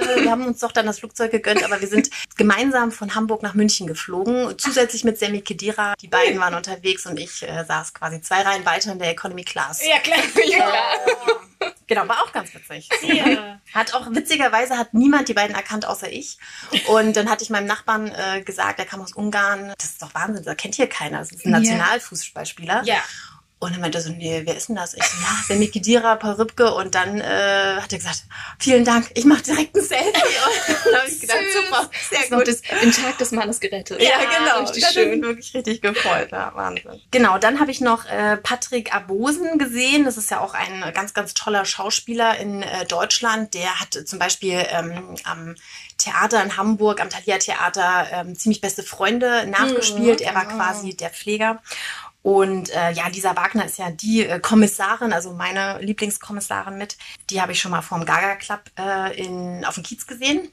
Äh, wir haben uns doch dann das Flugzeug gegönnt, aber wir sind gemeinsam von Hamburg nach München geflogen. Zusätzlich mit Sammy Kedira. Die beiden waren unterwegs und ich äh, saß quasi zwei Reihen weiter in der Economy Class. Ja, klar. Ja. Genau, war auch ganz witzig. Ja. Hat auch witzigerweise hat niemand die beiden erkannt außer ich. Und dann hatte ich meinem Nachbarn äh, gesagt, der kam aus Ungarn. Das ist doch Wahnsinn, da kennt hier keiner. Das ist ein Nationalfußballspieler. Ja. Und dann meinte er so, nee, wer ist denn das? Ich so, ja, der Miki Dira, Paul Rübke. Und dann äh, hat er gesagt, vielen Dank, ich mache direkt ein Selfie. Und dann habe ich gedacht, super, sehr gut. Das, den Tag des Mannes gerettet. Ja, ja genau. Das schön. wirklich richtig gefreut. Ja, Wahnsinn. Genau, dann habe ich noch äh, Patrick Abosen gesehen. Das ist ja auch ein ganz, ganz toller Schauspieler in äh, Deutschland. Der hat zum Beispiel ähm, am Theater in Hamburg, am Thalia Theater, ähm, ziemlich beste Freunde nachgespielt. Mhm, er war quasi der Pfleger. Und äh, ja, Lisa Wagner ist ja die äh, Kommissarin, also meine Lieblingskommissarin mit. Die habe ich schon mal vom Gaga Club äh, in, auf dem Kiez gesehen.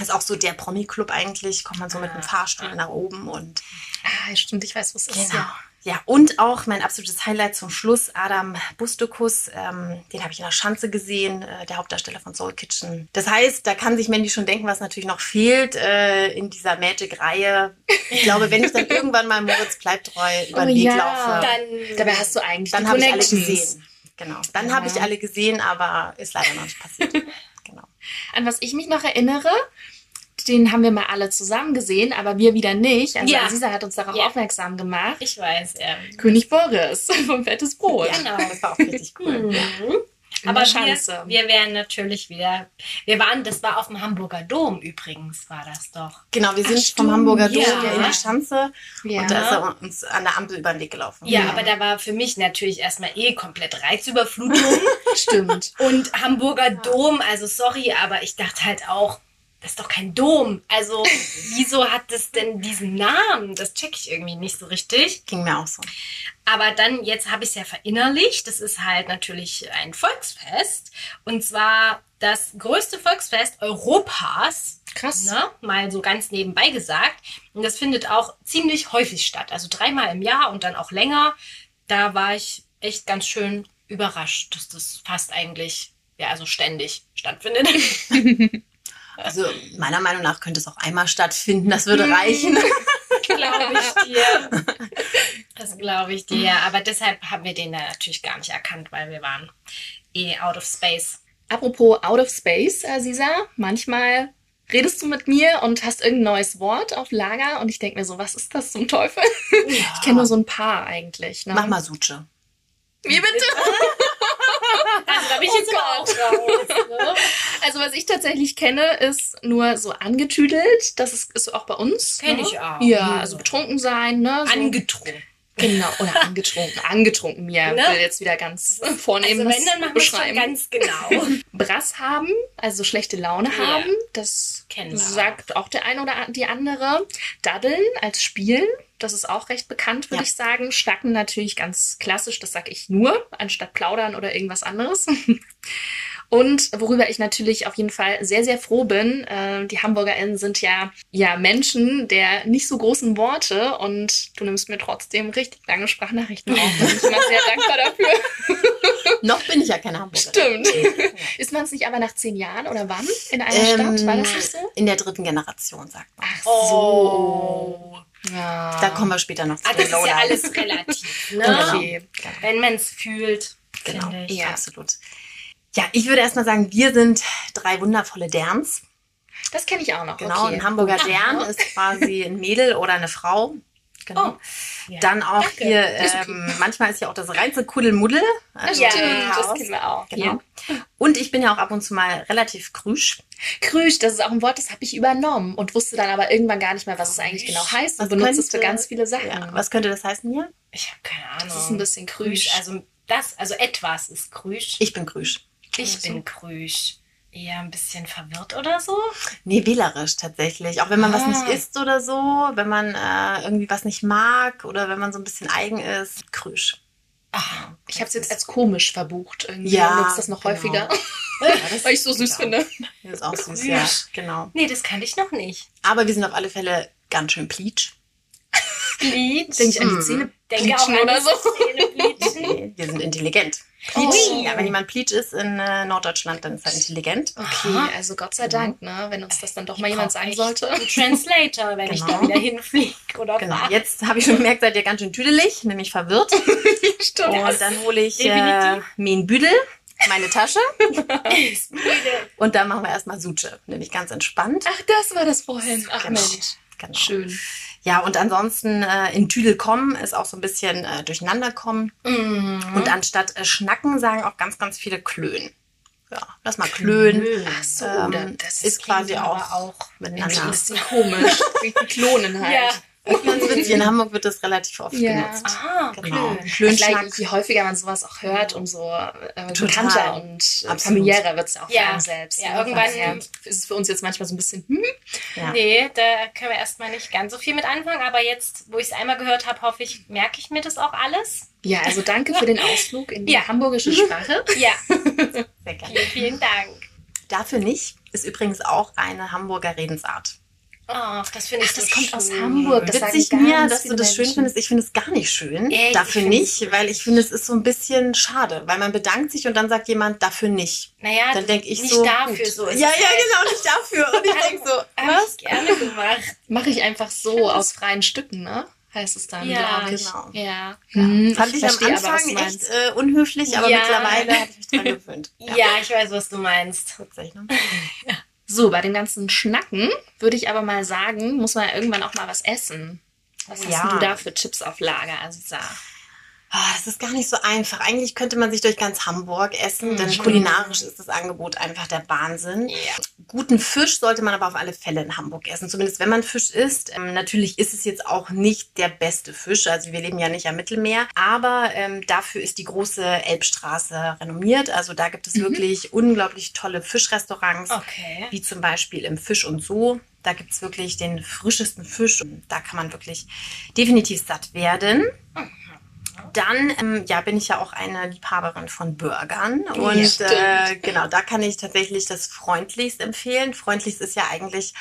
Ist auch so der Promi-Club eigentlich. Kommt man so mit einem ah, Fahrstuhl nach oben und. Ah, stimmt, ich weiß, was es ist. Genau. Ja. Ja, und auch mein absolutes Highlight zum Schluss, Adam Bustokus, ähm, den habe ich in der Schanze gesehen, äh, der Hauptdarsteller von Soul Kitchen. Das heißt, da kann sich Mandy schon denken, was natürlich noch fehlt äh, in dieser Magic-Reihe. Ich glaube, wenn ich dann irgendwann mal Moritz bleibt treu über den oh, Weg ja. laufe, dann, dabei hast du eigentlich dann habe ich alle gesehen. Genau, dann ja. habe ich alle gesehen, aber ist leider noch nicht passiert. genau. An was ich mich noch erinnere, den haben wir mal alle zusammen gesehen, aber wir wieder nicht. Also ja. Aziza hat uns darauf ja. aufmerksam gemacht. Ich weiß, ja. König Boris vom Fettes Brot. Genau. Das war auch richtig cool. Mhm. Aber wir, wir wären natürlich wieder, wir waren, das war auf dem Hamburger Dom übrigens, war das doch. Genau, wir sind Ach, vom Hamburger Dom ja. in der Schanze ja. und da ist er uns an der Ampel über den Weg gelaufen. Ja, ja, aber da war für mich natürlich erstmal eh komplett Reizüberflutung. Stimmt. Und Hamburger Dom, also sorry, aber ich dachte halt auch, das ist doch kein Dom. Also, wieso hat das denn diesen Namen? Das checke ich irgendwie nicht so richtig. Ging mir auch so. Aber dann, jetzt habe ich es ja verinnerlicht. Das ist halt natürlich ein Volksfest. Und zwar das größte Volksfest Europas. Krass. Ne? Mal so ganz nebenbei gesagt. Und das findet auch ziemlich häufig statt. Also dreimal im Jahr und dann auch länger. Da war ich echt ganz schön überrascht, dass das fast eigentlich, ja, also ständig stattfindet. Also meiner Meinung nach könnte es auch einmal stattfinden, das würde reichen. glaube ich dir. Das glaube ich dir. Aber deshalb haben wir den da natürlich gar nicht erkannt, weil wir waren eh out of space. Apropos out of space, Aziza, manchmal redest du mit mir und hast irgendein neues Wort auf Lager und ich denke mir so, was ist das zum Teufel? Ja. Ich kenne nur so ein paar eigentlich. Ne? Mach mal Suche. Wie bitte? Also da bin ich oh jetzt Gott. aber auch raus. Ne? Also was ich tatsächlich kenne, ist nur so angetüdelt. Das ist, ist auch bei uns. Kenne ne? ich auch. Ja, also betrunken sein. Ne? So. Angetrunken. Genau, oder angetrunken. angetrunken, mir ne? will jetzt wieder ganz vornehm also wenn, dann machen beschreiben. ganz genau. Brass haben, also schlechte Laune ja. haben, das sagt auch der eine oder die andere. Daddeln als Spielen, das ist auch recht bekannt, würde ja. ich sagen. Schnacken natürlich ganz klassisch, das sag ich nur, anstatt plaudern oder irgendwas anderes. Und worüber ich natürlich auf jeden Fall sehr, sehr froh bin, äh, die HamburgerInnen sind ja, ja Menschen der nicht so großen Worte und du nimmst mir trotzdem richtig lange Sprachnachrichten auf. Da bin ich immer sehr dankbar dafür. Noch bin ich ja keine Hamburgerin. Stimmt. Ist man es nicht aber nach zehn Jahren oder wann in einer ähm, Stadt? War das nicht so? In der dritten Generation, sagt man. Ach so. Oh. Ja. Da kommen wir später noch zu. Ah, das ist ja alles relativ. Ne? Okay. Wenn man es fühlt, genau. finde ich. Ja, absolut. Ja, ich würde erstmal sagen, wir sind drei wundervolle Derns. Das kenne ich auch noch. Genau, okay. ein Hamburger Dern ist quasi ein Mädel oder eine Frau. Genau. Oh, ja. Dann auch Danke. hier, ähm, manchmal ist ja auch das reinste Kuddelmuddel. Also ja, das kennen wir auch. Genau. Und ich bin ja auch ab und zu mal relativ krüsch. Krüsch, das ist auch ein Wort, das habe ich übernommen und wusste dann aber irgendwann gar nicht mehr, was es eigentlich genau heißt und benutze es für ganz viele Sachen. Ja. Was könnte das heißen hier? Ich habe keine Ahnung. Das ist ein bisschen krüsch. Also das, also etwas ist krüsch. Ich bin krüsch. Ich bin krüsch. Eher ein bisschen verwirrt oder so? Nee, wählerisch tatsächlich. Auch wenn man ah. was nicht ah. isst oder so, wenn man äh, irgendwie was nicht mag oder wenn man so ein bisschen eigen ist, krüsch. Ach, ich habe es jetzt als komisch verbucht. Irgendwie ja, nutzt das noch genau. häufiger. Ja, das Weil ich so süß genau. finde. Das ist auch süß, ja. Genau. Nee, das kann ich noch nicht. Aber wir sind auf alle Fälle ganz schön pleatsch. Bleach. Denke ich an die Zähne Denke auch an oder so. nee, wir sind intelligent. Pleach, oh. ja, wenn jemand Pleach ist in äh, Norddeutschland, dann ist er intelligent. Okay, Aha. also Gott sei Dank, ne, wenn uns das dann doch mal jemand sagen sollte. Ein Translator, wenn genau. ich da wieder hinfliege oder Genau, was. jetzt habe ich schon gemerkt, seid ihr ganz schön tüdelig, nämlich verwirrt. Stimmt. Und dann hole ich äh, Mien Büdel meine Tasche. und dann machen wir erstmal Suche, nämlich ganz entspannt. Ach, das war das vorhin. Ach genau. Mensch. Genau. Schön. Ja, und ansonsten äh, in Tüdel kommen ist auch so ein bisschen äh, durcheinander kommen. Mhm. Und anstatt äh, schnacken sagen auch ganz, ganz viele klönen. Ja, lass mal klönen. Ach so, ähm, das ist quasi auch, auch miteinander. Ein bisschen komisch. Wie klonen halt. Ja. Witzig, in Hamburg wird das relativ oft ja. genutzt. Ah, genau. Klönschnack. Je häufiger man sowas auch hört, umso äh, bekannter und äh, familiärer wird es auch ja. für selbst. Ja, irgendwann ja. ist es für uns jetzt manchmal so ein bisschen, hm? Ja. Nee, da können wir erstmal nicht ganz so viel mit anfangen, aber jetzt, wo ich es einmal gehört habe, hoffe ich, merke ich mir das auch alles. Ja, also danke für den Ausflug in die ja. hamburgische Sprache. Ja, sehr gerne. Vielen Dank. Dafür nicht ist übrigens auch eine Hamburger Redensart. Ach, das finde ich Ach, das so kommt schön. aus Hamburg. Das Witzig mir, dass du das schön findest. Ich finde es gar nicht schön. Echt? Dafür nicht, weil ich finde, es ist so ein bisschen schade, weil man bedankt sich und dann sagt jemand dafür nicht. Naja, dann denke ich nicht so. dafür gut. so. Ja, ja, genau, nicht dafür. Und ich denke so, was? gerne gemacht. Mache ich einfach so aus freien Stücken, ne? heißt es dann, ja, glaube ich. Genau. Ja. Hm, Fand ich, ich am Anfang aber, echt äh, unhöflich, aber ja. mittlerweile habe ich mich dran gewöhnt. Ja. ja. ich weiß, was du meinst. Tatsächlich. ja. So, bei dem ganzen Schnacken würde ich aber mal sagen, muss man ja irgendwann auch mal was essen. Was ja. hast du da für Chips auf Lager, Aziza? Ah, das ist gar nicht so einfach. Eigentlich könnte man sich durch ganz Hamburg essen, mhm. denn kulinarisch ist das Angebot einfach der Wahnsinn. Ja. Guten Fisch sollte man aber auf alle Fälle in Hamburg essen, zumindest wenn man Fisch isst. Ähm, natürlich ist es jetzt auch nicht der beste Fisch, also wir leben ja nicht am Mittelmeer, aber ähm, dafür ist die große Elbstraße renommiert. Also da gibt es mhm. wirklich unglaublich tolle Fischrestaurants, okay. wie zum Beispiel im Fisch und So. Da gibt es wirklich den frischesten Fisch. Da kann man wirklich definitiv satt werden. Mhm dann ähm, ja, bin ich ja auch eine Liebhaberin von Burgern. Und ja, äh, genau, da kann ich tatsächlich das Freundlichst empfehlen. Freundlichst ist ja eigentlich,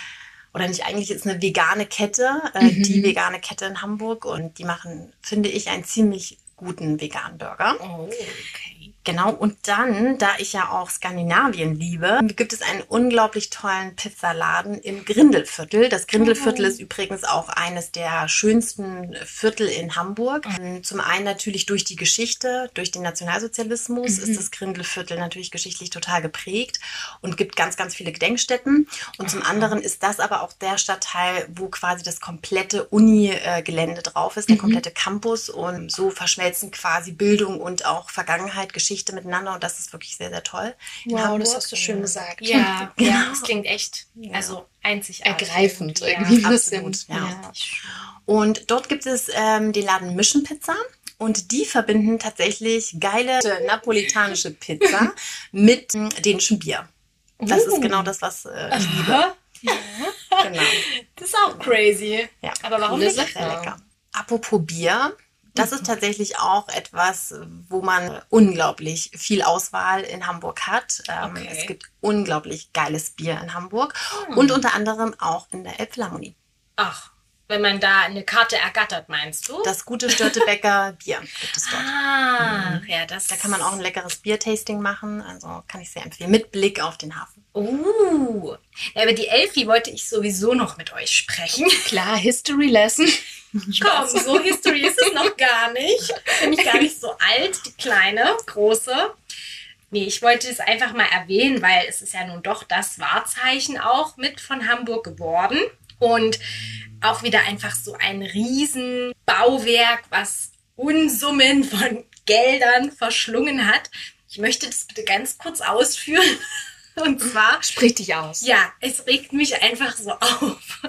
oder nicht eigentlich, ist eine vegane Kette, äh, mhm. die vegane Kette in Hamburg. Und die machen, finde ich, einen ziemlich guten veganen Burger. Oh, okay. Genau, und dann, da ich ja auch Skandinavien liebe, gibt es einen unglaublich tollen Pizzaladen im Grindelviertel. Das Grindelviertel oh. ist übrigens auch eines der schönsten Viertel in Hamburg. Mhm. Zum einen natürlich durch die Geschichte, durch den Nationalsozialismus mhm. ist das Grindelviertel natürlich geschichtlich total geprägt und gibt ganz, ganz viele Gedenkstätten. Und zum anderen ist das aber auch der Stadtteil, wo quasi das komplette Uni-Gelände drauf ist, der mhm. komplette Campus. Und so verschmelzen quasi Bildung und auch Vergangenheit, Geschichte Geschichte miteinander und das ist wirklich sehr, sehr toll. In wow, Hamburg. das hast du schön gesagt. Ja, genau. ja das klingt echt also einzigartig. Ergreifend irgendwie. Ja, absolut, ja. ja. Und dort gibt es ähm, den Laden Mission Pizza. Und die verbinden tatsächlich geile napolitanische Pizza mit dänischen Bier. Das uh. ist genau das, was äh, ich liebe. Ja. genau. Das ist auch crazy. Ja. Aber warum nicht? Sehr lecker. Apropos Bier, das ist tatsächlich auch etwas, wo man unglaublich viel Auswahl in Hamburg hat. Ähm, okay. Es gibt unglaublich geiles Bier in Hamburg hm. und unter anderem auch in der Elbphilharmonie. Ach, wenn man da eine Karte ergattert, meinst du? Das gute Störtebecker Bier gibt es dort. Ah, mhm. ja, das. Da kann man auch ein leckeres Biertasting machen. Also kann ich sehr empfehlen. Mit Blick auf den Hafen. Uh, ja, über die Elfi wollte ich sowieso noch mit euch sprechen. Klar, History Lesson. Komm, so History ist es noch gar nicht. Bin ich gar nicht so alt, die kleine, große. Nee, ich wollte es einfach mal erwähnen, weil es ist ja nun doch das Wahrzeichen auch mit von Hamburg geworden. Und auch wieder einfach so ein Riesenbauwerk, was Unsummen von Geldern verschlungen hat. Ich möchte das bitte ganz kurz ausführen. Und zwar. Sprich dich aus. Ja, es regt mich einfach so auf.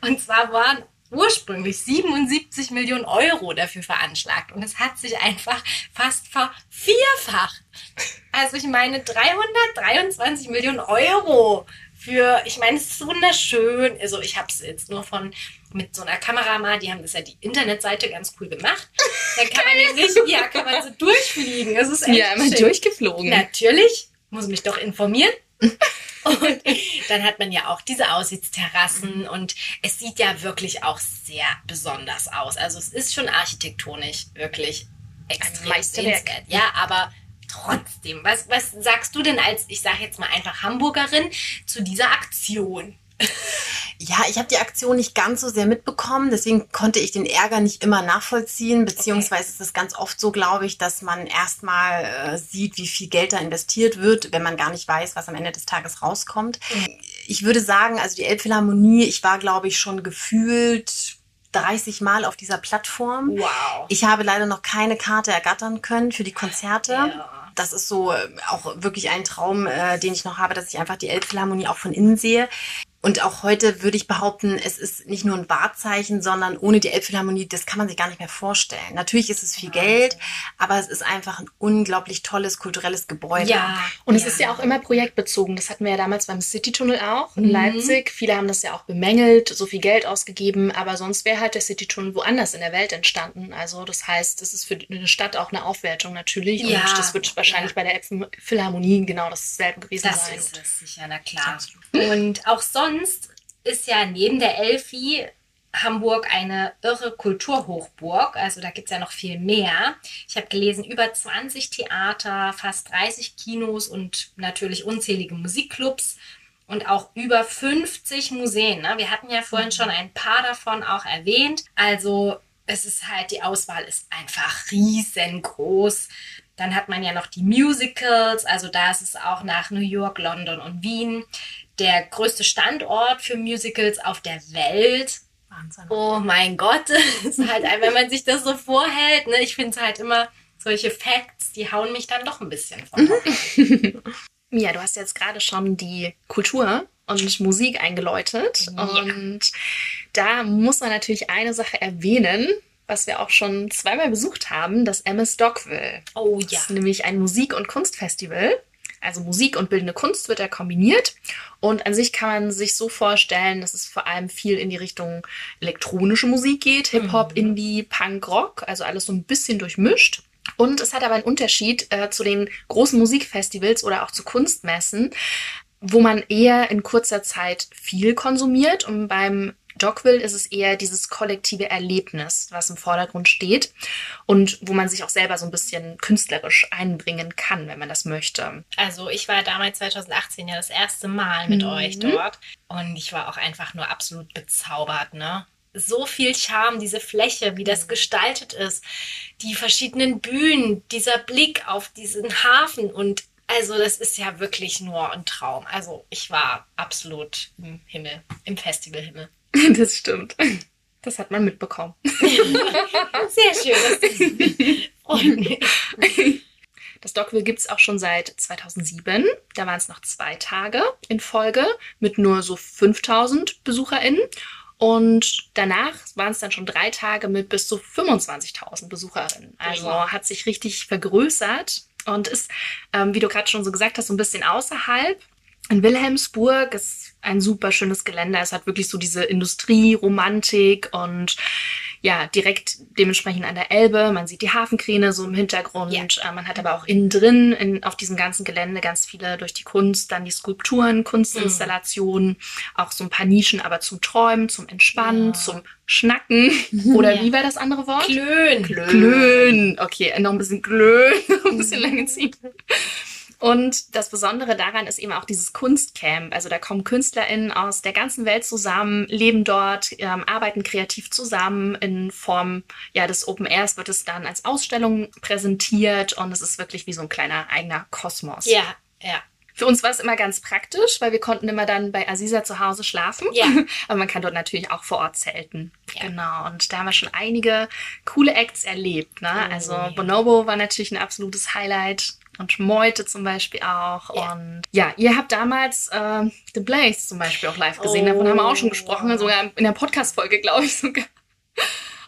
Und zwar waren ursprünglich 77 Millionen Euro dafür veranschlagt und es hat sich einfach fast vervierfacht. Also ich meine 323 Millionen Euro für, ich meine, es ist wunderschön. Also ich habe es jetzt nur von mit so einer Kamera mal, die haben das ja die Internetseite ganz cool gemacht. Dann kann man richtig, ja, kann man so durchfliegen. Das ist echt Ja, immer durchgeflogen. Natürlich, muss mich doch informieren. Und dann hat man ja auch diese Aussichtsterrassen und es sieht ja wirklich auch sehr besonders aus. Also es ist schon architektonisch wirklich extrem Meisterwerk. sehenswert. Ja, aber trotzdem, was, was sagst du denn als, ich sage jetzt mal einfach Hamburgerin, zu dieser Aktion? Ja, ich habe die Aktion nicht ganz so sehr mitbekommen, deswegen konnte ich den Ärger nicht immer nachvollziehen, beziehungsweise ist es ganz oft so, glaube ich, dass man erstmal äh, sieht, wie viel Geld da investiert wird, wenn man gar nicht weiß, was am Ende des Tages rauskommt. Ich würde sagen, also die Elbphilharmonie, ich war, glaube ich, schon gefühlt 30 Mal auf dieser Plattform. Wow. Ich habe leider noch keine Karte ergattern können für die Konzerte. Ja. Das ist so äh, auch wirklich ein Traum, äh, den ich noch habe, dass ich einfach die Elbphilharmonie auch von innen sehe. Und auch heute würde ich behaupten, es ist nicht nur ein Wahrzeichen, sondern ohne die Elbphilharmonie, das kann man sich gar nicht mehr vorstellen. Natürlich ist es viel Geld, aber es ist einfach ein unglaublich tolles kulturelles Gebäude. Ja. Und es ist ja auch immer projektbezogen. Das hatten wir ja damals beim Citytunnel auch in Mhm. Leipzig. Viele haben das ja auch bemängelt, so viel Geld ausgegeben, aber sonst wäre halt der Citytunnel woanders in der Welt entstanden. Also das heißt, es ist für eine Stadt auch eine Aufwertung natürlich. Ja. Und das wird wahrscheinlich Ja. bei der Elbphilharmonie genau dasselbe gewesen Das sein. ist es sicher, na klar. Und auch sonst ist ja neben der Elfi Hamburg eine irre Kulturhochburg. Also da gibt's ja noch viel mehr. Ich habe gelesen, über 20 Theater, fast 30 Kinos und natürlich unzählige Musikclubs und auch über 50 Museen. Ne? Wir hatten ja vorhin schon ein paar davon auch erwähnt. Also es ist halt, die Auswahl ist einfach riesengroß. Dann hat man ja noch die Musicals, also da ist es auch nach New York, London und Wien der größte Standort für Musicals auf der Welt. Wahnsinn. Oh mein Gott, ist halt, wenn man sich das so vorhält, ne, ich finde es halt immer solche Facts, die hauen mich dann doch ein bisschen Hocker. Ja, du hast jetzt gerade schon die Kultur und Musik eingeläutet. Ja. Und da muss man natürlich eine Sache erwähnen, was wir auch schon zweimal besucht haben, das MS Dockville. Oh Das ja. ist nämlich ein Musik- und Kunstfestival. Also Musik und bildende Kunst wird da kombiniert. Und an sich kann man sich so vorstellen, dass es vor allem viel in die Richtung elektronische Musik geht. Hip-Hop, Indie, Punk, Rock. Also alles so ein bisschen durchmischt. Und es hat aber einen Unterschied äh, zu den großen Musikfestivals oder auch zu Kunstmessen, wo man eher in kurzer Zeit viel konsumiert. Und beim Dogville ist es eher dieses kollektive Erlebnis, was im Vordergrund steht und wo man sich auch selber so ein bisschen künstlerisch einbringen kann, wenn man das möchte. Also ich war damals 2018 ja das erste Mal mit Mhm. euch dort und ich war auch einfach nur absolut bezaubert, ne? So viel Charme, diese Fläche, wie das gestaltet ist, die verschiedenen Bühnen, dieser Blick auf diesen Hafen und also das ist ja wirklich nur ein Traum. Also ich war absolut im Himmel, im Festivalhimmel. Das stimmt. Das hat man mitbekommen. Sehr schön. Das freut mich. Das Dogville gibt es auch schon seit 2007. Da waren es noch zwei Tage in Folge mit nur so 5000 BesucherInnen. Und danach waren es dann schon drei Tage mit bis zu 25.000 BesucherInnen. Also Wow. hat sich richtig vergrößert und ist, ähm, wie du gerade schon so gesagt hast, so ein bisschen außerhalb. In Wilhelmsburg ist ein super schönes Gelände. Es hat wirklich so diese Industrie, Romantik und ja, direkt dementsprechend an der Elbe. Man sieht die Hafenkräne so im Hintergrund. Ja. Äh, Man hat aber auch innen drin in, auf diesem ganzen Gelände ganz viele durch die Kunst, dann die Skulpturen, Kunstinstallationen, auch so ein paar Nischen, aber zum Träumen, zum Entspannen, Ja. zum Schnacken. Oder Ja. wie war das andere Wort? Klön. Klön. Okay, noch ein bisschen Klön, noch ein bisschen lange ziehen. Und das Besondere daran ist eben auch dieses Kunstcamp. Also da kommen KünstlerInnen aus der ganzen Welt zusammen, leben dort, ähm, arbeiten kreativ zusammen. In Form ja, des Open Airs wird es dann als Ausstellung präsentiert und es ist wirklich wie so ein kleiner eigener Kosmos. Ja, ja. Für uns war es immer ganz praktisch, weil wir konnten immer dann bei Aziza zu Hause schlafen. Ja. Aber man kann dort natürlich auch vor Ort zelten. Ja. Genau. Und da haben wir schon einige coole Acts erlebt. Ne? Oh, also. Bonobo war natürlich ein absolutes Highlight. Und Meute zum Beispiel auch. Ja. Und ja, ihr habt damals äh, The Blaze zum Beispiel auch live gesehen. Oh. Davon haben wir auch schon gesprochen. Sogar in der Podcast-Folge, glaube ich sogar.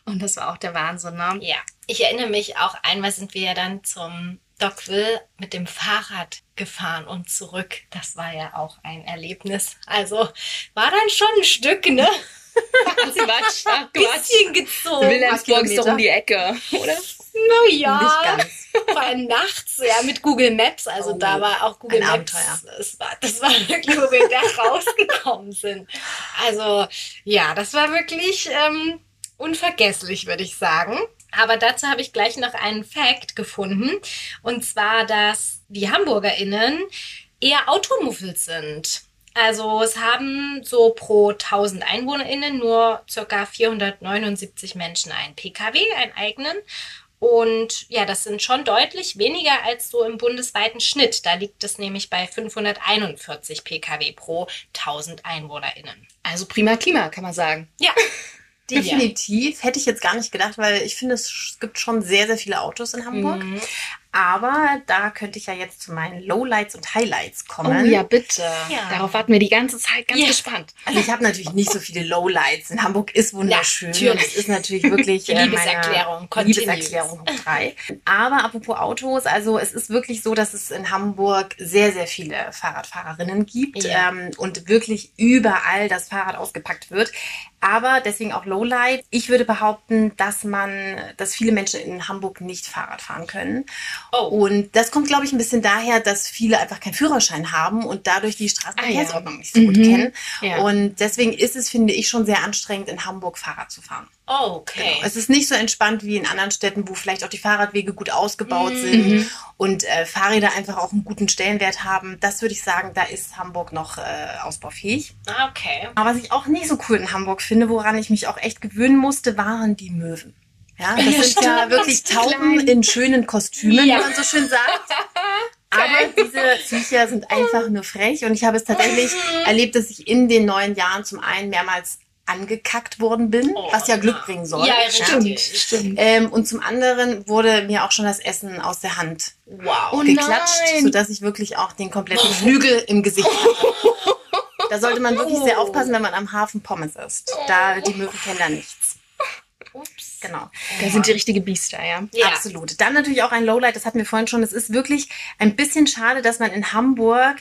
Und das war auch der Wahnsinn. Ne? Ja, ich erinnere mich auch, einmal sind wir ja dann zum Dockville mit dem Fahrrad gefahren und zurück. Das war ja auch ein Erlebnis. Also war dann schon ein Stück, ne? Quatsch, ach, Quatsch. Bisschen gezogen. Wilhelmsburg ist doch um die Ecke, oder? Naja, Nicht ganz. vor allem nachts, ja, mit Google Maps. Also Oh, da war auch Google ein Maps. Abenteuer. Das war, das war wirklich, wo wir da rausgekommen sind. Also ja, das war wirklich ähm, unvergesslich, würde ich sagen. Aber dazu habe ich gleich noch einen Fact gefunden. Und zwar, dass die HamburgerInnen eher Automuffels sind. Also es haben so pro 1000 EinwohnerInnen nur circa 479 Menschen einen PKW, einen eigenen. Und ja, das sind schon deutlich weniger als so im bundesweiten Schnitt. Da liegt es nämlich bei 541 PKW pro 1000 EinwohnerInnen. Also prima Klima, kann man sagen. Ja, Definitiv. Hätte ich jetzt gar nicht gedacht, weil ich finde, es gibt schon sehr, sehr viele Autos in Hamburg. Mhm. Aber da könnte ich ja jetzt zu meinen Lowlights und Highlights kommen. Oh ja, bitte. Ja. Darauf warten wir die ganze Zeit ganz Ja. gespannt. Also ich habe natürlich nicht so viele Lowlights. In Hamburg ist wunderschön. Natürlich. und es ist natürlich wirklich äh, Liebeserklärung, meine Liebeserklärung hoch drei. Aber apropos Autos, also es ist wirklich so, dass es in Hamburg sehr, sehr viele Fahrradfahrerinnen gibt Ja. ähm, und wirklich überall das Fahrrad ausgepackt wird. Aber deswegen auch Lowlight. Ich würde behaupten, dass man, dass viele Menschen in Hamburg nicht Fahrrad fahren können. Oh. Und das kommt, glaube ich, ein bisschen daher, dass viele einfach keinen Führerschein haben und dadurch die Straßenverkehrsordnung Ah, ja. nicht so gut Mhm. kennen. Ja. Und deswegen ist es, finde ich, schon sehr anstrengend, in Hamburg Fahrrad zu fahren. Oh, okay. Es ist nicht so entspannt wie in anderen Städten, wo vielleicht auch die Fahrradwege gut ausgebaut Mhm. sind und äh, Fahrräder einfach auch einen guten Stellenwert haben. Das würde ich sagen, da ist Hamburg noch äh, ausbaufähig. Ah, okay. Aber was ich auch nicht so cool in Hamburg finde, woran ich mich auch echt gewöhnen musste, waren die Möwen. Ja, das Ja, sind ja wirklich Tauben Klein. in schönen Kostümen, Ja. wie man so schön sagt. Aber diese Viecher sind einfach nur frech und ich habe es tatsächlich erlebt, dass ich in den neun Jahren zum einen mehrmals angekackt worden bin, Oh, was ja Glück ja. bringen soll. Ja, Stimmt, richtig. stimmt. Ähm, und zum anderen wurde mir auch schon das Essen aus der Hand Wow. Oh geklatscht, nein. sodass ich wirklich auch den kompletten Flügel im Gesicht hatte. Da sollte man wirklich sehr Oh. aufpassen, wenn man am Hafen Pommes isst. Da die Möwen kennen da nichts. Ups. Genau. Da sind die richtige Biester, ja. Ja. Absolut. Dann natürlich auch ein Lowlight, das hatten wir vorhin schon. Es ist wirklich ein bisschen schade, dass man in Hamburg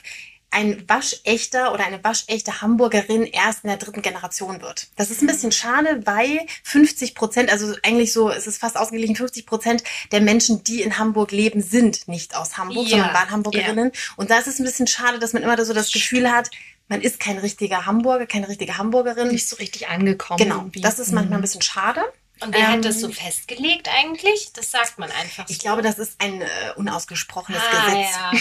ein waschechter oder eine waschechte Hamburgerin erst in der dritten Generation wird. Das ist ein bisschen schade, weil 50 Prozent, also eigentlich so, es ist fast ausgeglichen, 50 Prozent der Menschen, die in Hamburg leben, sind nicht aus Hamburg, Ja. sondern waren Hamburgerinnen. Und da ist es ein bisschen schade, dass man immer so das Gefühl hat, man ist kein richtiger Hamburger, keine richtige Hamburgerin. Nicht so richtig angekommen. Genau, irgendwie. das ist manchmal ein bisschen schade. Und wer Ähm, hat das so festgelegt eigentlich? Das sagt man einfach so. Ich glaube, das ist ein äh, unausgesprochenes ah, Gesetz. ja,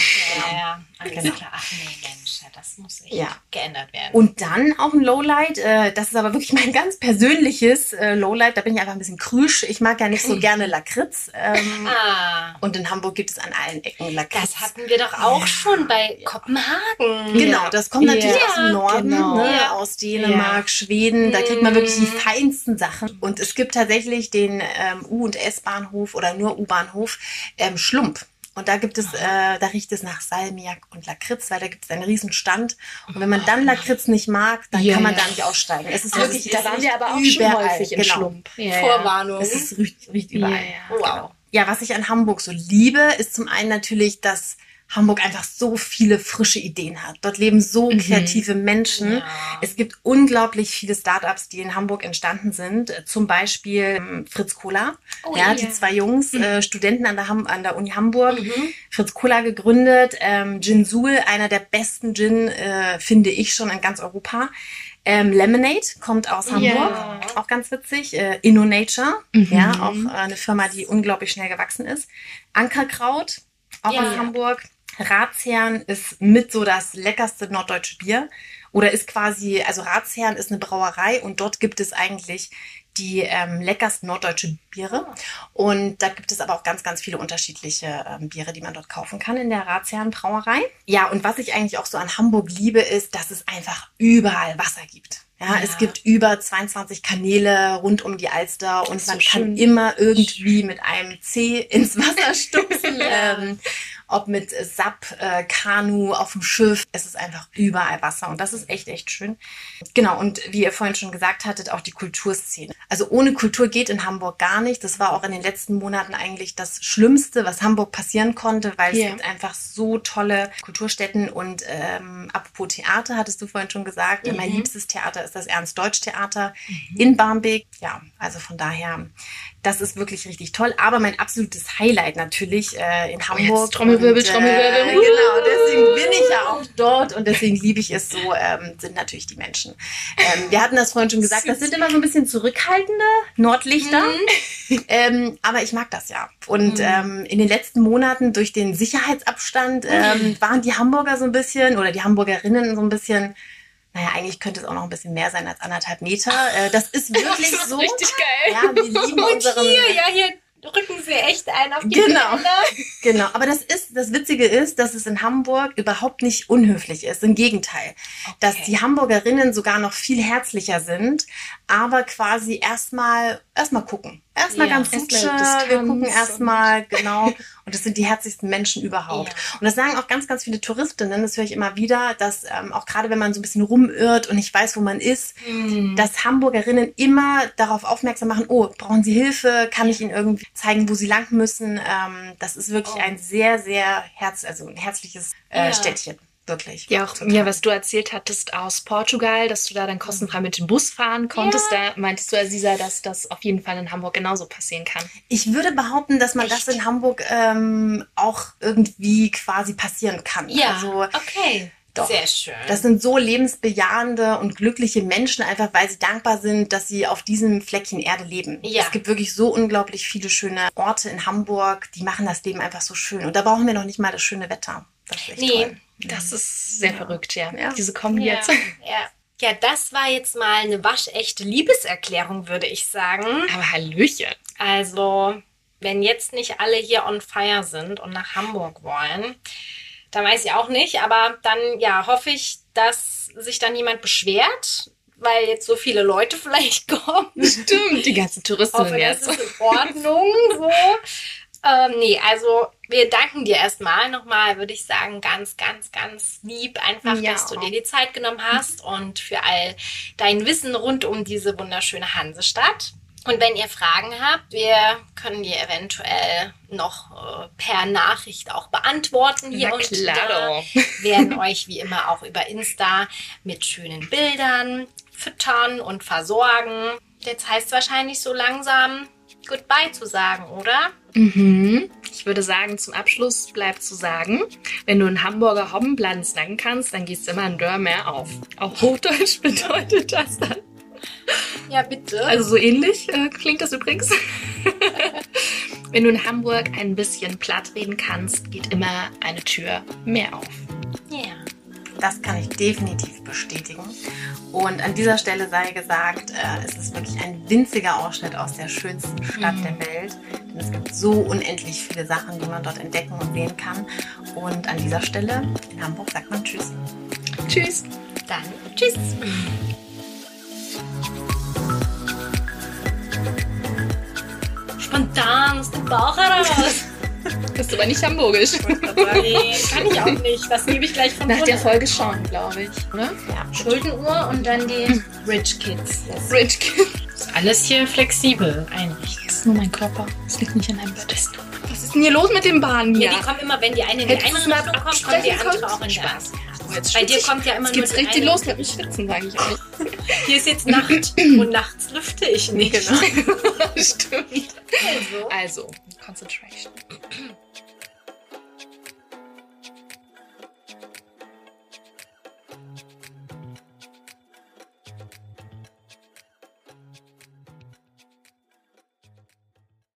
ja, ja. Alles Genau. klar. Ach nee, Mensch, ja, das muss echt Ja. geändert werden. Und dann auch ein Lowlight, äh, das ist aber wirklich mein ganz persönliches äh, Lowlight, da bin ich einfach ein bisschen krüsch. Ich mag ja nicht so gerne Lakritz. Ähm, ah, und in Hamburg gibt es an allen Ecken Lakritz. das hatten wir doch auch Ja. schon bei Kopenhagen. Genau, das kommt natürlich Ja, aus dem Norden, genau. ne, aus Dänemark, Schweden. Da kriegt man wirklich die feinsten Sachen. Und es gibt tatsächlich den ähm, U- und S-Bahnhof oder nur U-Bahnhof ähm, Schlump. Und da gibt es, äh, da riecht es nach Salmiak und Lakritz, weil da gibt es einen riesen Stand. Und wenn man dann Lakritz nicht mag, dann Ja, kann man ja. da nicht aussteigen. Es ist Also, wirklich, da waren wir aber auch schon häufig im genau. Schlump. Ja, Vorwarnung. Es ist, riecht, riecht überall. Wow. Genau. Ja, was ich an Hamburg so liebe, ist zum einen natürlich, dass Hamburg einfach so viele frische Ideen hat. Dort leben so kreative Menschen. Ja. Es gibt unglaublich viele Startups, die in Hamburg entstanden sind. Zum Beispiel ähm, Fritz Kohler. Oh, ja, ja. die zwei Jungs, äh, Studenten an der, Ham an der Uni Hamburg. Mhm. Fritz Kohler gegründet. Ähm, Gin Sul, einer der besten Gin, äh, finde ich schon in ganz Europa. Ähm, Lemonade kommt aus Hamburg, Ja. auch ganz witzig. Äh, InnoNature, Mhm. ja, auch äh, eine Firma, die unglaublich schnell gewachsen ist. Ankerkraut, auch Ja. aus Hamburg. Ratsherrn ist mit so das leckerste norddeutsche Bier. Oder ist quasi, also Ratsherrn ist eine Brauerei und dort gibt es eigentlich die ähm, leckersten norddeutsche Biere. Und da gibt es aber auch ganz, ganz viele unterschiedliche ähm, Biere, die man dort kaufen kann in der Ratsherrn Brauerei. Ja, und was ich eigentlich auch so an Hamburg liebe, ist, dass es einfach überall Wasser gibt. Ja, Ja. es gibt über 22 Kanäle rund um die Alster und ist so man kann schön. immer irgendwie mit einem Zeh ins Wasser stupsen. Ähm, ob mit SAP, äh, Kanu, auf dem Schiff. Es ist einfach überall Wasser und das ist echt, echt schön. Genau, und wie ihr vorhin schon gesagt hattet, auch die Kulturszene. Also ohne Kultur geht in Hamburg gar nicht. Das war auch in den letzten Monaten eigentlich das Schlimmste, was Hamburg passieren konnte, weil yeah. es gibt einfach so tolle Kulturstätten und ähm, apropos Theater, hattest du vorhin schon gesagt, mhm. mein liebstes Theater ist das Ernst-Deutsch-Theater mhm. in Barmbek. Ja, also von daher das ist wirklich richtig toll. Aber mein absolutes Highlight natürlich äh, in oh, Hamburg. Jetzt Trommelwirbel, und, äh, Trommelwirbel. Genau, deswegen bin ich ja auch dort und deswegen liebe ich es so, ähm, sind natürlich die Menschen. Ähm, wir hatten das vorhin schon gesagt, das sind immer so ein bisschen zurückhaltende Nordlichter. Mhm. ähm, aber ich mag das ja. Und mhm. ähm, in den letzten Monaten durch den Sicherheitsabstand ähm, waren die Hamburger so ein bisschen oder die Hamburgerinnen so ein bisschen naja, eigentlich könnte es auch noch ein bisschen mehr sein als anderthalb Meter. Äh, das ist wirklich das ist so. Richtig geil. Ja, wir lieben Und unseren. Hier, ja, hier rücken sie echt ein auf die Genau. Genau. Aber das ist, das Witzige ist, dass es in Hamburg überhaupt nicht unhöflich ist. Im Gegenteil. Okay. Dass die Hamburgerinnen sogar noch viel herzlicher sind, aber quasi erstmal, erstmal gucken. Erstmal ja, ganz Suche, wir gucken erstmal, genau. Und das sind die herzlichsten Menschen überhaupt. Ja. Und das sagen auch ganz, ganz viele Touristinnen, das höre ich immer wieder, dass ähm, auch gerade wenn man so ein bisschen rumirrt und nicht weiß, wo man ist, mhm. dass Hamburgerinnen immer darauf aufmerksam machen, oh, brauchen Sie Hilfe? Kann ich Ihnen irgendwie zeigen, wo Sie lang müssen? Ähm, das ist wirklich oh. ein sehr, sehr herz, also ein herzliches äh, ja. Städtchen. Wirklich. Ja, auch mir, was du erzählt hattest aus Portugal, dass du da dann kostenfrei mit dem Bus fahren konntest, ja. da meintest du, Aziza, dass das auf jeden Fall in Hamburg genauso passieren kann. Ich würde behaupten, dass man Echt? das in Hamburg ähm, auch irgendwie quasi passieren kann. Ja, also, okay. Doch. Sehr schön. Das sind so lebensbejahende und glückliche Menschen, einfach weil sie dankbar sind, dass sie auf diesem Fleckchen Erde leben. Ja. Es gibt wirklich so unglaublich viele schöne Orte in Hamburg, die machen das Leben einfach so schön. Und da brauchen wir noch nicht mal das schöne Wetter. Das ist echt nee, toll. Das ist sehr ja. verrückt, ja. ja. Diese Kombi ja. jetzt. Ja. ja, das war jetzt mal eine waschechte Liebeserklärung, würde ich sagen. Aber Hallöchen. Also, wenn jetzt nicht alle hier on fire sind und nach Hamburg wollen, dann weiß ich auch nicht. Aber dann, ja, hoffe ich, dass sich dann niemand beschwert, weil jetzt so viele Leute vielleicht kommen. Stimmt, die ganzen Touristen hoffe, jetzt. Das ist in Ordnung so. Ähm, nee, also wir danken dir erstmal nochmal, würde ich sagen, ganz, ganz, ganz lieb, einfach, ja. dass du dir die Zeit genommen hast und für all dein Wissen rund um diese wunderschöne Hansestadt. Und wenn ihr Fragen habt, wir können die eventuell noch äh, per Nachricht auch beantworten hier Na und klaro. da. Werden euch wie immer auch über Insta mit schönen Bildern füttern und versorgen. Jetzt heißt es wahrscheinlich so langsam Goodbye zu sagen, oder? Mhm. Ich würde sagen, zum Abschluss bleibt zu sagen, wenn du einen Hamburger Hobbenplan snacken kannst, dann gehst du immer ein Dörr mehr auf. Auf Hochdeutsch bedeutet das dann. Ja, bitte. Also so ähnlich äh, klingt das übrigens. wenn du in Hamburg ein bisschen platt reden kannst, geht immer eine Tür mehr auf. Ja. Yeah. Das kann ich definitiv bestätigen. Und an dieser Stelle sei gesagt, äh, es ist wirklich ein winziger Ausschnitt aus der schönsten Stadt mhm. der Welt. Denn es gibt so unendlich viele Sachen, die man dort entdecken und sehen kann. Und an dieser Stelle in Hamburg sagt man Tschüss. Tschüss. Dann Tschüss. Spontan aus dem Bauch heraus. Das ist aber nicht hamburgisch. Nee, kann ich auch nicht. Das gebe ich gleich von Nach der Folge schon, glaube ich. Oder? Ja. Schuldenuhr und dann die Rich Kids. Yes. Rich Kids. Ist alles hier flexibel einrichten. Das ist nur mein Körper. Das liegt nicht an deinem Bett. Was ist denn hier los mit den Bahnen hier? Ja, die kommen immer, wenn die eine in die eine Richtung kommt, kommt die andere auch in die andere. Jetzt Bei dir kommt ja immer jetzt nur geht's richtig los mit dem Schwitzen, sage ich auch. Hier ist jetzt Nacht und nachts lüfte ich nicht. Genau. Stimmt. Also. also, concentration.